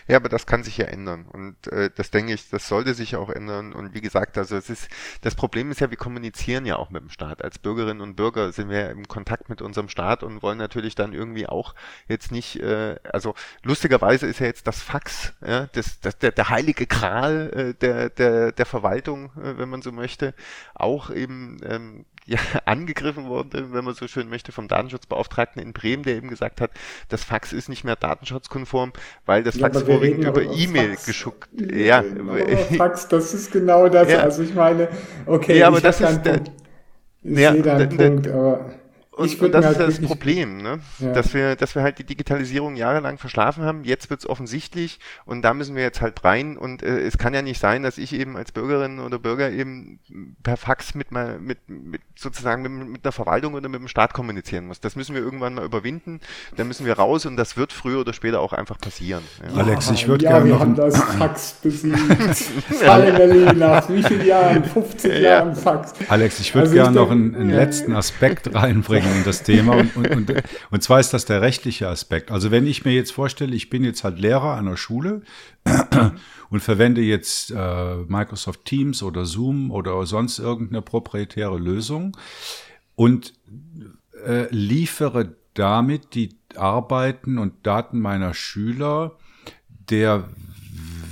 C: Ja, aber das kann sich ja ändern und äh, das denke ich, das sollte sich auch ändern und wie gesagt, also es ist das Problem ist ja, wir kommunizieren ja auch mit dem Staat. Als Bürgerinnen und Bürger sind wir im Kontakt mit unserem Staat und wollen natürlich dann irgendwie auch jetzt nicht, äh, also lustigerweise ist ja jetzt das Fax, ja, das, das der, der heilige Kral äh, der der der Verwaltung, äh, wenn man so möchte, auch eben ähm, ja, angegriffen worden, wenn man so schön möchte, vom Datenschutzbeauftragten in Bremen, der eben gesagt hat, das Fax ist nicht mehr datenschutzkonform, weil das ja, Fax vorwiegend über E-Mail geschuckt.
B: Ja, Fax, das ist genau das. Ja. Also ich meine, okay,
C: ja, aber das ist der,
B: ich ja, sehe deinen Punkt, aber
C: und, und das halt ist das Problem, ne? Ja. dass wir, dass wir halt die Digitalisierung jahrelang verschlafen haben. Jetzt wird es offensichtlich und da müssen wir jetzt halt rein. Und äh, es kann ja nicht sein, dass ich eben als Bürgerin oder Bürger eben per Fax mit, mal, mit, mit sozusagen mit, mit einer Verwaltung oder mit dem Staat kommunizieren muss. Das müssen wir irgendwann mal überwinden. Da müssen wir raus und das wird früher oder später auch einfach passieren.
A: Ja. Alex, ich würde
B: ja,
A: gerne
B: wir haben das Fax besiegt. Nach wie vielen Jahren? 50 Jahren Fax.
A: Alex, ich würde also gerne noch einen, einen letzten Aspekt reinbringen in das Thema. Und, und, und, und zwar ist das der rechtliche Aspekt. Also wenn ich mir jetzt vorstelle, ich bin jetzt halt Lehrer der Schule und verwende jetzt äh, Microsoft Teams oder Zoom oder sonst irgendeine proprietäre Lösung und äh, liefere damit die Arbeiten und Daten meiner Schüler der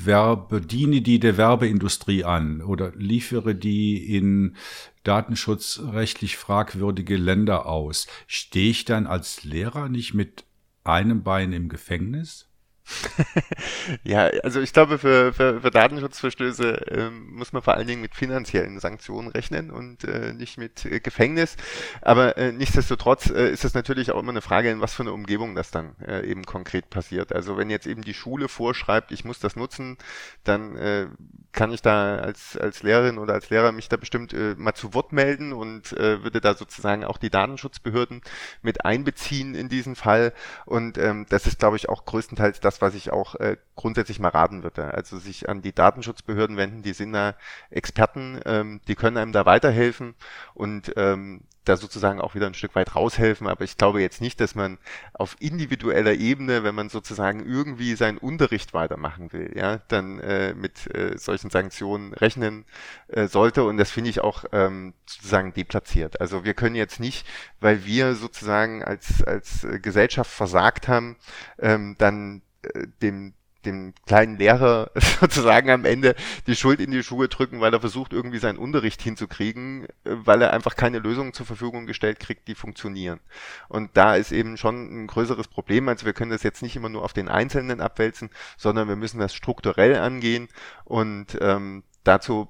A: Werbe, diene die der Werbeindustrie an oder liefere die in datenschutzrechtlich fragwürdige Länder aus. Stehe ich dann als Lehrer nicht mit einem Bein im Gefängnis?
C: ja, also ich glaube, für, für, für Datenschutzverstöße ähm, muss man vor allen Dingen mit finanziellen Sanktionen rechnen und äh, nicht mit äh, Gefängnis. Aber äh, nichtsdestotrotz äh, ist es natürlich auch immer eine Frage, in was für eine Umgebung das dann äh, eben konkret passiert. Also wenn jetzt eben die Schule vorschreibt, ich muss das nutzen, dann äh, kann ich da als, als Lehrerin oder als Lehrer mich da bestimmt äh, mal zu Wort melden und äh, würde da sozusagen auch die Datenschutzbehörden mit einbeziehen in diesen Fall. Und ähm, das ist, glaube ich, auch größtenteils das, was ich auch äh, grundsätzlich mal raten würde. Also sich an die Datenschutzbehörden wenden, die sind da Experten, ähm, die können einem da weiterhelfen und ähm, da sozusagen auch wieder ein Stück weit raushelfen. Aber ich glaube jetzt nicht, dass man auf individueller Ebene, wenn man sozusagen irgendwie seinen Unterricht weitermachen will, ja, dann äh, mit äh, solchen Sanktionen rechnen äh, sollte. Und das finde ich auch ähm, sozusagen deplatziert. Also wir können jetzt nicht, weil wir sozusagen als, als Gesellschaft versagt haben, ähm, dann äh, dem dem kleinen Lehrer sozusagen am Ende die Schuld in die Schuhe drücken, weil er versucht, irgendwie seinen Unterricht hinzukriegen, äh, weil er einfach keine Lösungen zur Verfügung gestellt kriegt, die funktionieren. Und da ist eben schon ein größeres Problem. Also wir können das jetzt nicht immer nur auf den Einzelnen abwälzen, sondern wir müssen das strukturell angehen und ähm, dazu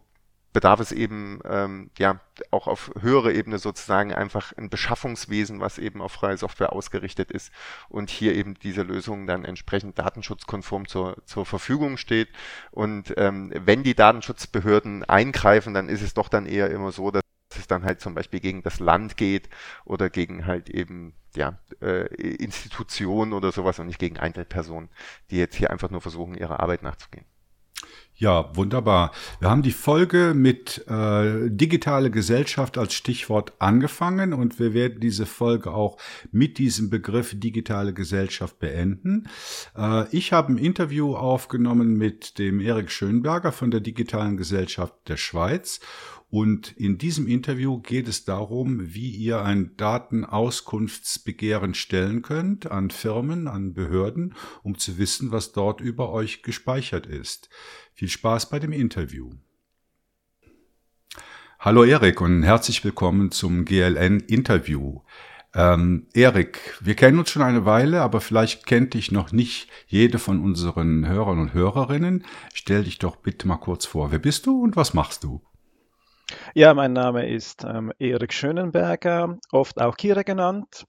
C: bedarf es eben ähm, ja auch auf höhere Ebene sozusagen einfach ein Beschaffungswesen, was eben auf freie Software ausgerichtet ist und hier eben diese Lösung dann entsprechend datenschutzkonform zur, zur Verfügung steht. Und ähm, wenn die Datenschutzbehörden eingreifen, dann ist es doch dann eher immer so, dass es dann halt zum Beispiel gegen das Land geht oder gegen halt eben ja, äh, Institutionen oder sowas und nicht gegen Einzelpersonen, die jetzt hier einfach nur versuchen, ihrer Arbeit nachzugehen.
A: Ja, wunderbar. Wir haben die Folge mit äh, digitale Gesellschaft als Stichwort angefangen und wir werden diese Folge auch mit diesem Begriff digitale Gesellschaft beenden. Äh, ich habe ein Interview aufgenommen mit dem Erik Schönberger von der Digitalen Gesellschaft der Schweiz und in diesem Interview geht es darum, wie ihr ein Datenauskunftsbegehren stellen könnt an Firmen, an Behörden, um zu wissen, was dort über euch gespeichert ist. Viel Spaß bei dem Interview. Hallo Erik und herzlich willkommen zum GLN Interview. Ähm, Erik, wir kennen uns schon eine Weile, aber vielleicht kennt dich noch nicht jede von unseren Hörern und Hörerinnen. Stell dich doch bitte mal kurz vor. Wer bist du und was machst du?
D: Ja, mein Name ist ähm, Erik Schönenberger, oft auch Kira genannt.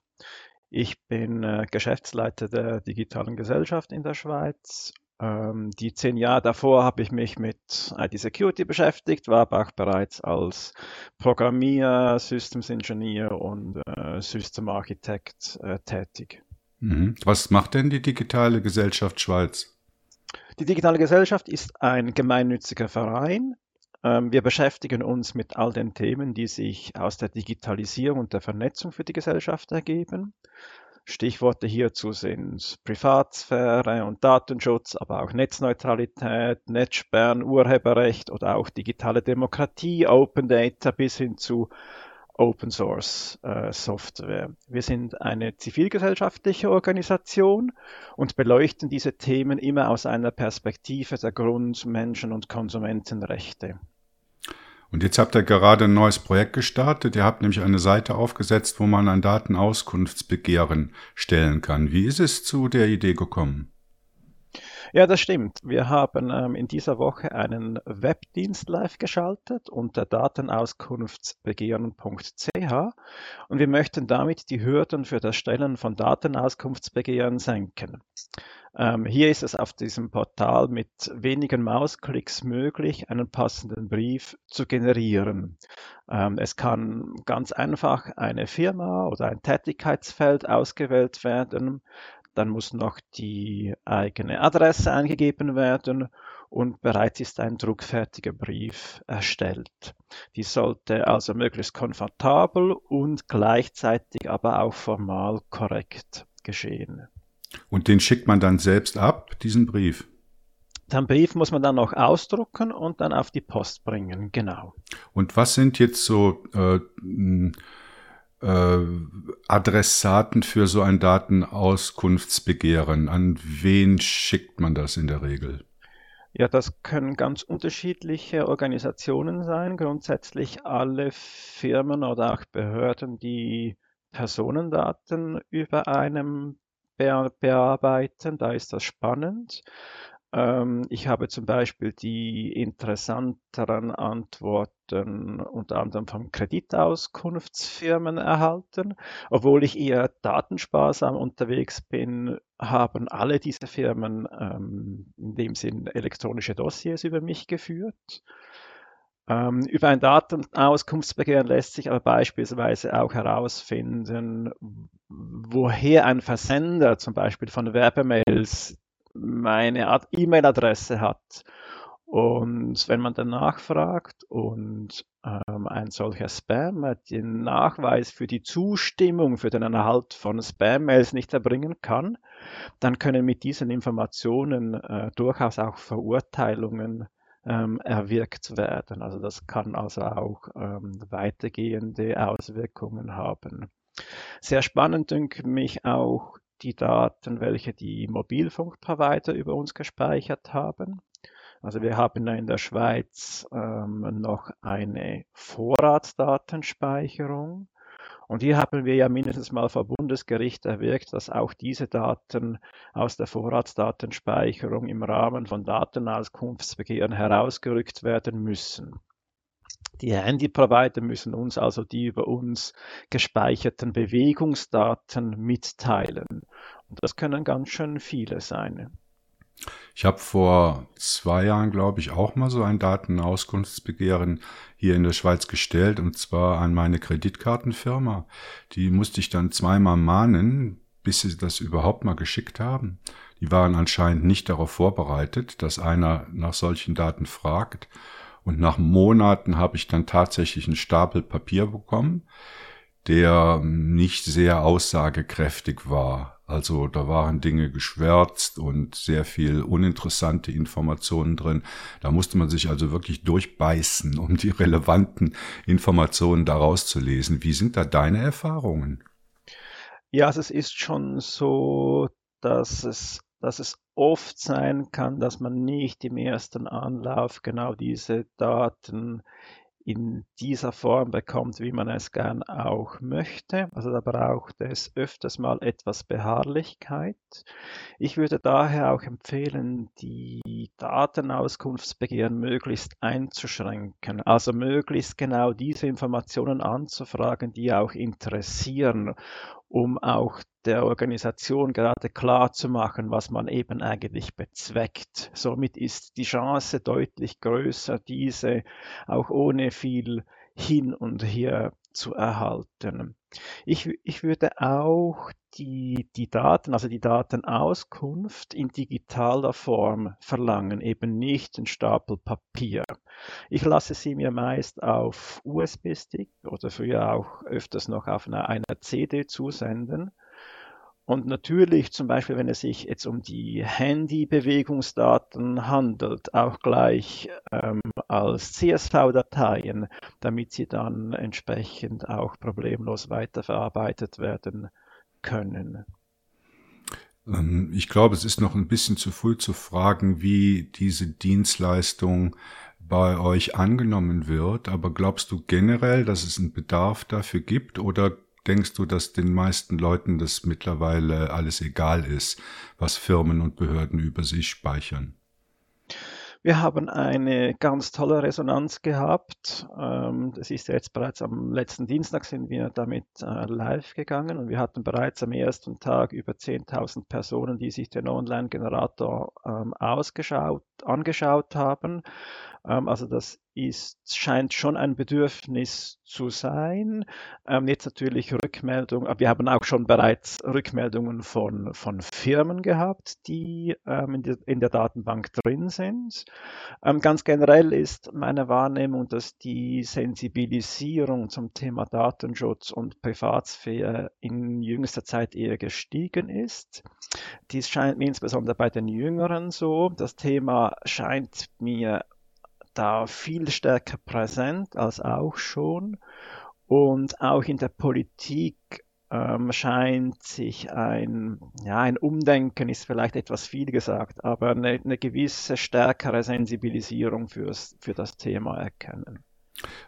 D: Ich bin äh, Geschäftsleiter der digitalen Gesellschaft in der Schweiz ähm, die zehn Jahre davor habe ich mich mit IT-Security beschäftigt, war aber auch bereits als Programmierer, Systems Engineer und äh, System Architect äh, tätig.
A: Mhm. Was macht denn die digitale Gesellschaft Schweiz?
D: Die digitale Gesellschaft ist ein gemeinnütziger Verein. Ähm, wir beschäftigen uns mit all den Themen, die sich aus der Digitalisierung und der Vernetzung für die Gesellschaft ergeben. Stichworte hierzu sind Privatsphäre und Datenschutz, aber auch Netzneutralität, Netzsperren, Urheberrecht oder auch digitale Demokratie, Open Data bis hin zu Open Source äh, Software. Wir sind eine zivilgesellschaftliche Organisation und beleuchten diese Themen immer aus einer Perspektive der Grund-, Menschen- und Konsumentenrechte.
A: Und jetzt habt ihr gerade ein neues Projekt gestartet. Ihr habt nämlich eine Seite aufgesetzt, wo man ein Datenauskunftsbegehren stellen kann. Wie ist es zu der Idee gekommen?
D: Ja, das stimmt. Wir haben ähm, in dieser Woche einen Webdienst live geschaltet unter datenauskunftsbegehren.ch und wir möchten damit die Hürden für das Stellen von Datenauskunftsbegehren senken. Ähm, hier ist es auf diesem Portal mit wenigen Mausklicks möglich, einen passenden Brief zu generieren. Ähm, es kann ganz einfach eine Firma oder ein Tätigkeitsfeld ausgewählt werden. Dann muss noch die eigene Adresse eingegeben werden und bereits ist ein druckfertiger Brief erstellt. Die sollte also möglichst komfortabel und gleichzeitig aber auch formal korrekt geschehen.
A: Und den schickt man dann selbst ab, diesen Brief?
D: Den Brief muss man dann noch ausdrucken und dann auf die Post bringen, genau.
A: Und was sind jetzt so äh, äh, Adressaten für so ein Datenauskunftsbegehren? An wen schickt man das in der Regel?
D: Ja, das können ganz unterschiedliche Organisationen sein. Grundsätzlich alle Firmen oder auch Behörden, die Personendaten über einem bearbeiten. Da ist das spannend. Ähm, ich habe zum Beispiel die interessanteren Antworten unter anderem von Kreditauskunftsfirmen erhalten. Obwohl ich eher datensparsam unterwegs bin, haben alle diese Firmen ähm, in dem Sinn elektronische Dossiers über mich geführt. Ähm, über ein Datenauskunftsbegehren lässt sich aber beispielsweise auch herausfinden, woher ein Versender zum Beispiel von Werbemails meine E-Mail-Adresse hat. Und wenn man danach fragt und ähm, ein solcher Spam den Nachweis für die Zustimmung für den Erhalt von Spam-Mails nicht erbringen kann, dann können mit diesen Informationen äh, durchaus auch Verurteilungen ähm, erwirkt werden. Also das kann also auch ähm, weitergehende Auswirkungen haben. Sehr spannend dünkt mich auch die Daten, welche die Mobilfunkprovider über uns gespeichert haben. Also wir haben in der Schweiz ähm, noch eine Vorratsdatenspeicherung. Und hier haben wir ja mindestens mal vor Bundesgericht erwirkt, dass auch diese Daten aus der Vorratsdatenspeicherung im Rahmen von Datenauskunftsbegehren herausgerückt werden müssen. Die Handyprovider müssen uns also die über uns gespeicherten Bewegungsdaten mitteilen. Und das können ganz schön viele sein.
A: Ich habe vor zwei Jahren, glaube ich, auch mal so ein Datenauskunftsbegehren hier in der Schweiz gestellt, und zwar an meine Kreditkartenfirma. Die musste ich dann zweimal mahnen, bis sie das überhaupt mal geschickt haben. Die waren anscheinend nicht darauf vorbereitet, dass einer nach solchen Daten fragt. Und nach Monaten habe ich dann tatsächlich einen Stapel Papier bekommen, der nicht sehr aussagekräftig war. Also da waren Dinge geschwärzt und sehr viel uninteressante Informationen drin. Da musste man sich also wirklich durchbeißen, um die relevanten Informationen daraus zu lesen. Wie sind da deine Erfahrungen?
D: Ja, es ist schon so, dass es, dass es oft sein kann, dass man nicht im ersten Anlauf genau diese Daten in dieser Form bekommt, wie man es gern auch möchte. Also da braucht es öfters mal etwas Beharrlichkeit. Ich würde daher auch empfehlen, die Datenauskunftsbegehren möglichst einzuschränken. Also möglichst genau diese Informationen anzufragen, die auch interessieren um auch der Organisation gerade klar zu machen, was man eben eigentlich bezweckt. Somit ist die Chance deutlich größer, diese auch ohne viel hin und her zu erhalten. Ich, ich würde auch die, die Daten, also die Datenauskunft in digitaler Form verlangen, eben nicht ein Stapel Papier. Ich lasse sie mir meist auf USB-Stick oder früher auch öfters noch auf einer, einer CD zusenden. Und natürlich zum Beispiel, wenn es sich jetzt um die Handybewegungsdaten handelt, auch gleich ähm, als CSV-Dateien, damit sie dann entsprechend auch problemlos weiterverarbeitet werden können.
A: Ähm, ich glaube, es ist noch ein bisschen zu früh zu fragen, wie diese Dienstleistung bei euch angenommen wird. Aber glaubst du generell, dass es einen Bedarf dafür gibt oder denkst du, dass den meisten Leuten das mittlerweile alles egal ist, was Firmen und Behörden über sich speichern?
D: Wir haben eine ganz tolle Resonanz gehabt. Ähm, das ist jetzt bereits am letzten Dienstag sind wir damit äh, live gegangen und wir hatten bereits am ersten Tag über 10.000 Personen, die sich den Online-Generator ähm, angeschaut haben. Ähm, also das ist, scheint schon ein Bedürfnis zu sein. Ähm, jetzt natürlich Rückmeldungen, aber wir haben auch schon bereits Rückmeldungen von, von Firmen gehabt, die ähm, in, der Datenbank drin sind. Ganz generell ist meine Wahrnehmung, dass die Sensibilisierung zum Thema Datenschutz und Privatsphäre in jüngster Zeit eher gestiegen ist. Dies scheint mir insbesondere bei den Jüngeren so. Das Thema scheint mir da viel stärker präsent als auch schon. Und auch in der Politik ähm, scheint sich ein, ja, ein Umdenken ist vielleicht etwas viel gesagt, aber eine, eine gewisse stärkere Sensibilisierung fürs, für das Thema erkennen.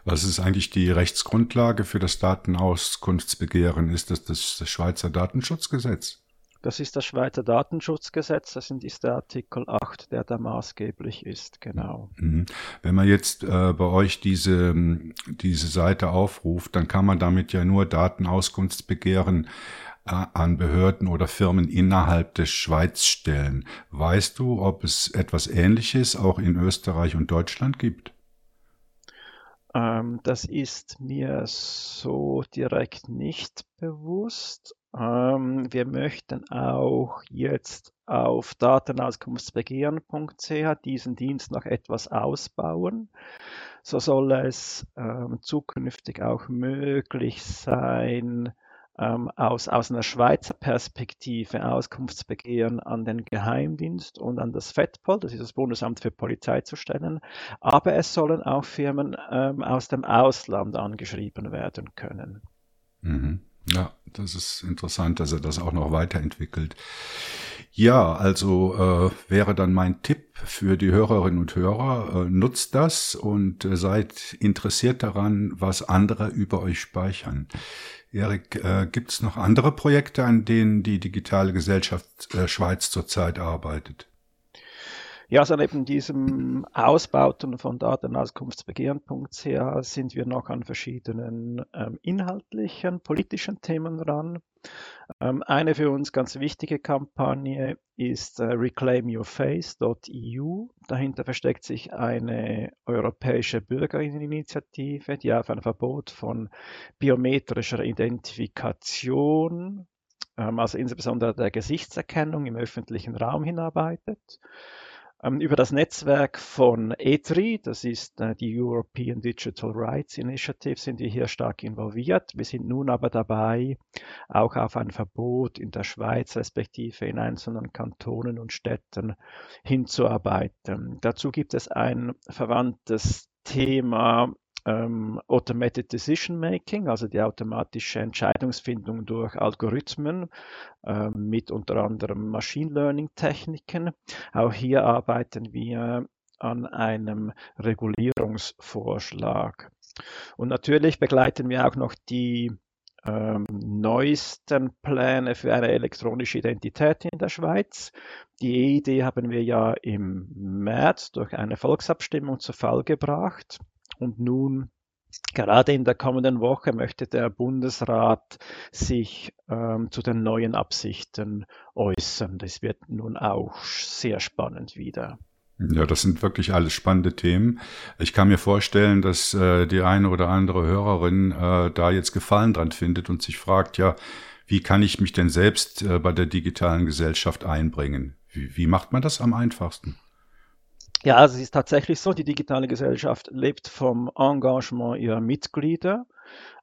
A: Was ist eigentlich die Rechtsgrundlage für das Datenauskunftsbegehren? Ist das das Schweizer Datenschutzgesetz?
D: Das ist das Schweizer Datenschutzgesetz, das ist der Artikel 8, der da maßgeblich ist, genau.
A: Mhm. Wenn man jetzt äh, bei euch diese, diese Seite aufruft, dann kann man damit ja nur Datenauskunftsbegehren äh, an Behörden oder Firmen innerhalb der Schweiz stellen. Weißt du, ob es etwas Ähnliches auch in Österreich und Deutschland gibt?
D: Ähm, das ist mir so direkt nicht bewusst. Ähm, wir möchten auch jetzt auf datenauskunftsbegehren.ch diesen Dienst noch etwas ausbauen. So soll es ähm, zukünftig auch möglich sein, ähm, aus, aus einer Schweizer Perspektive Auskunftsbegehren an den Geheimdienst und an das FEDPOL, das ist das Bundesamt für Polizei, zu stellen. Aber es sollen auch Firmen ähm, aus dem Ausland angeschrieben werden können.
A: Mhm. Ja, das ist interessant, dass er das auch noch weiterentwickelt. Ja, also äh, wäre dann mein Tipp für die Hörerinnen und Hörer, äh, nutzt das und äh, seid interessiert daran, was andere über euch speichern. Erik, äh, gibt es noch andere Projekte, an denen die digitale Gesellschaft äh, Schweiz zurzeit arbeitet?
D: Ja, also neben diesem Ausbauten von Datenauskunftsbegehren.ch sind wir noch an verschiedenen ähm, inhaltlichen, politischen Themen dran. Ähm, eine für uns ganz wichtige Kampagne ist äh, reclaimyourface.eu. Dahinter versteckt sich eine europäische Bürgerinitiative, die auf ein Verbot von biometrischer Identifikation, ähm, also insbesondere der Gesichtserkennung im öffentlichen Raum hinarbeitet. Ähm, über das Netzwerk von ETRI, das ist äh, die European Digital Rights Initiative, sind wir hier stark involviert. Wir sind nun aber dabei, auch auf ein Verbot in der Schweiz respektive in einzelnen Kantonen und Städten hinzuarbeiten. Dazu gibt es ein verwandtes Thema ähm, Automated Decision Making, also die automatische Entscheidungsfindung durch Algorithmen äh, mit unter anderem Machine Learning Techniken. Auch hier arbeiten wir an einem Regulierungsvorschlag. Und natürlich begleiten wir auch noch die ähm, neuesten Pläne für eine elektronische Identität in der Schweiz. Die Idee haben wir ja im März durch eine Volksabstimmung zu Fall gebracht. Und nun, gerade in der kommenden Woche, möchte der Bundesrat sich ähm, zu den neuen Absichten äußern. Das wird nun auch sehr spannend wieder.
A: Ja, das sind wirklich alles spannende Themen. Ich kann mir vorstellen, dass äh, die eine oder andere Hörerin äh, da jetzt Gefallen dran findet und sich fragt, ja, wie kann ich mich denn selbst äh, bei der digitalen Gesellschaft einbringen? Wie, wie macht man das am einfachsten?
D: Ja, also es ist tatsächlich so, die digitale Gesellschaft lebt vom Engagement ihrer Mitglieder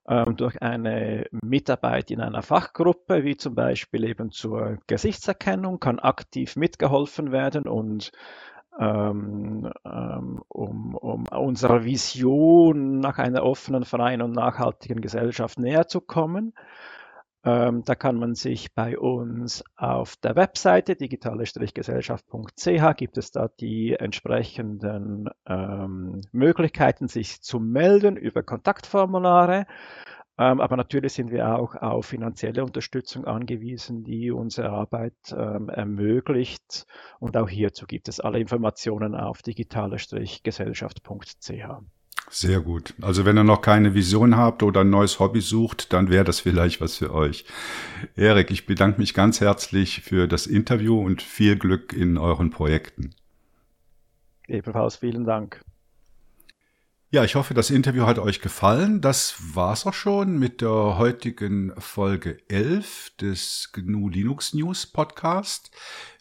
D: ähm, durch eine Mitarbeit in einer Fachgruppe, wie zum Beispiel eben zur Gesichtserkennung, kann aktiv mitgeholfen werden und ähm, ähm, um, um unserer Vision nach einer offenen, freien und nachhaltigen Gesellschaft näher zu kommen. Ähm, da kann man sich bei uns auf der Webseite digitale-gesellschaft.ch gibt es da die entsprechenden ähm, Möglichkeiten, sich zu melden über Kontaktformulare. Ähm, aber natürlich sind wir auch auf finanzielle Unterstützung angewiesen, die unsere Arbeit ähm, ermöglicht. Und auch hierzu gibt es alle Informationen auf digitale-gesellschaft.ch.
A: Sehr gut. Also wenn ihr noch keine Vision habt oder ein neues Hobby sucht, dann wäre das vielleicht was für euch. Erik, ich bedanke mich ganz herzlich für das Interview und viel Glück in euren Projekten.
D: Ebenfalls vielen Dank.
A: Ja, ich hoffe, das Interview hat euch gefallen. Das war's auch schon mit der heutigen Folge 11 des GNU Linux News Podcast.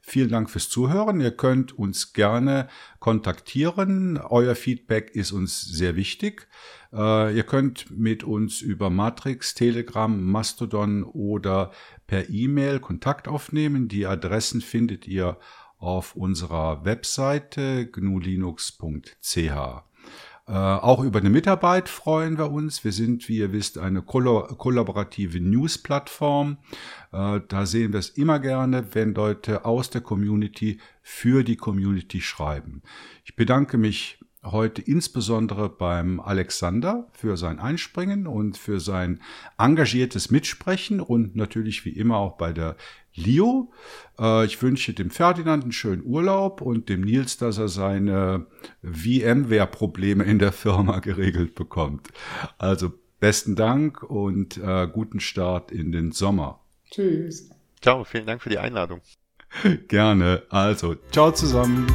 A: Vielen Dank fürs Zuhören. Ihr könnt uns gerne kontaktieren. Euer Feedback ist uns sehr wichtig. Äh, ihr könnt mit uns über Matrix, Telegram, Mastodon oder per E-Mail Kontakt aufnehmen. Die Adressen findet ihr auf unserer Webseite gnulinux.ch. Äh, auch über eine Mitarbeit freuen wir uns. Wir sind, wie ihr wisst, eine kollaborative News-Plattform. Äh, da sehen wir es immer gerne, wenn Leute aus der Community für die Community schreiben. Ich bedanke mich heute insbesondere beim Alexander für sein Einspringen und für sein engagiertes Mitsprechen und natürlich wie immer auch bei der Leo. Äh, ich wünsche dem Ferdinand einen schönen Urlaub und dem Nils, dass er seine VMware-Probleme in der Firma geregelt bekommt. Also besten Dank und äh, guten Start in den Sommer.
C: Tschüss. Ciao, vielen Dank für die Einladung.
A: Gerne. Also, ciao zusammen.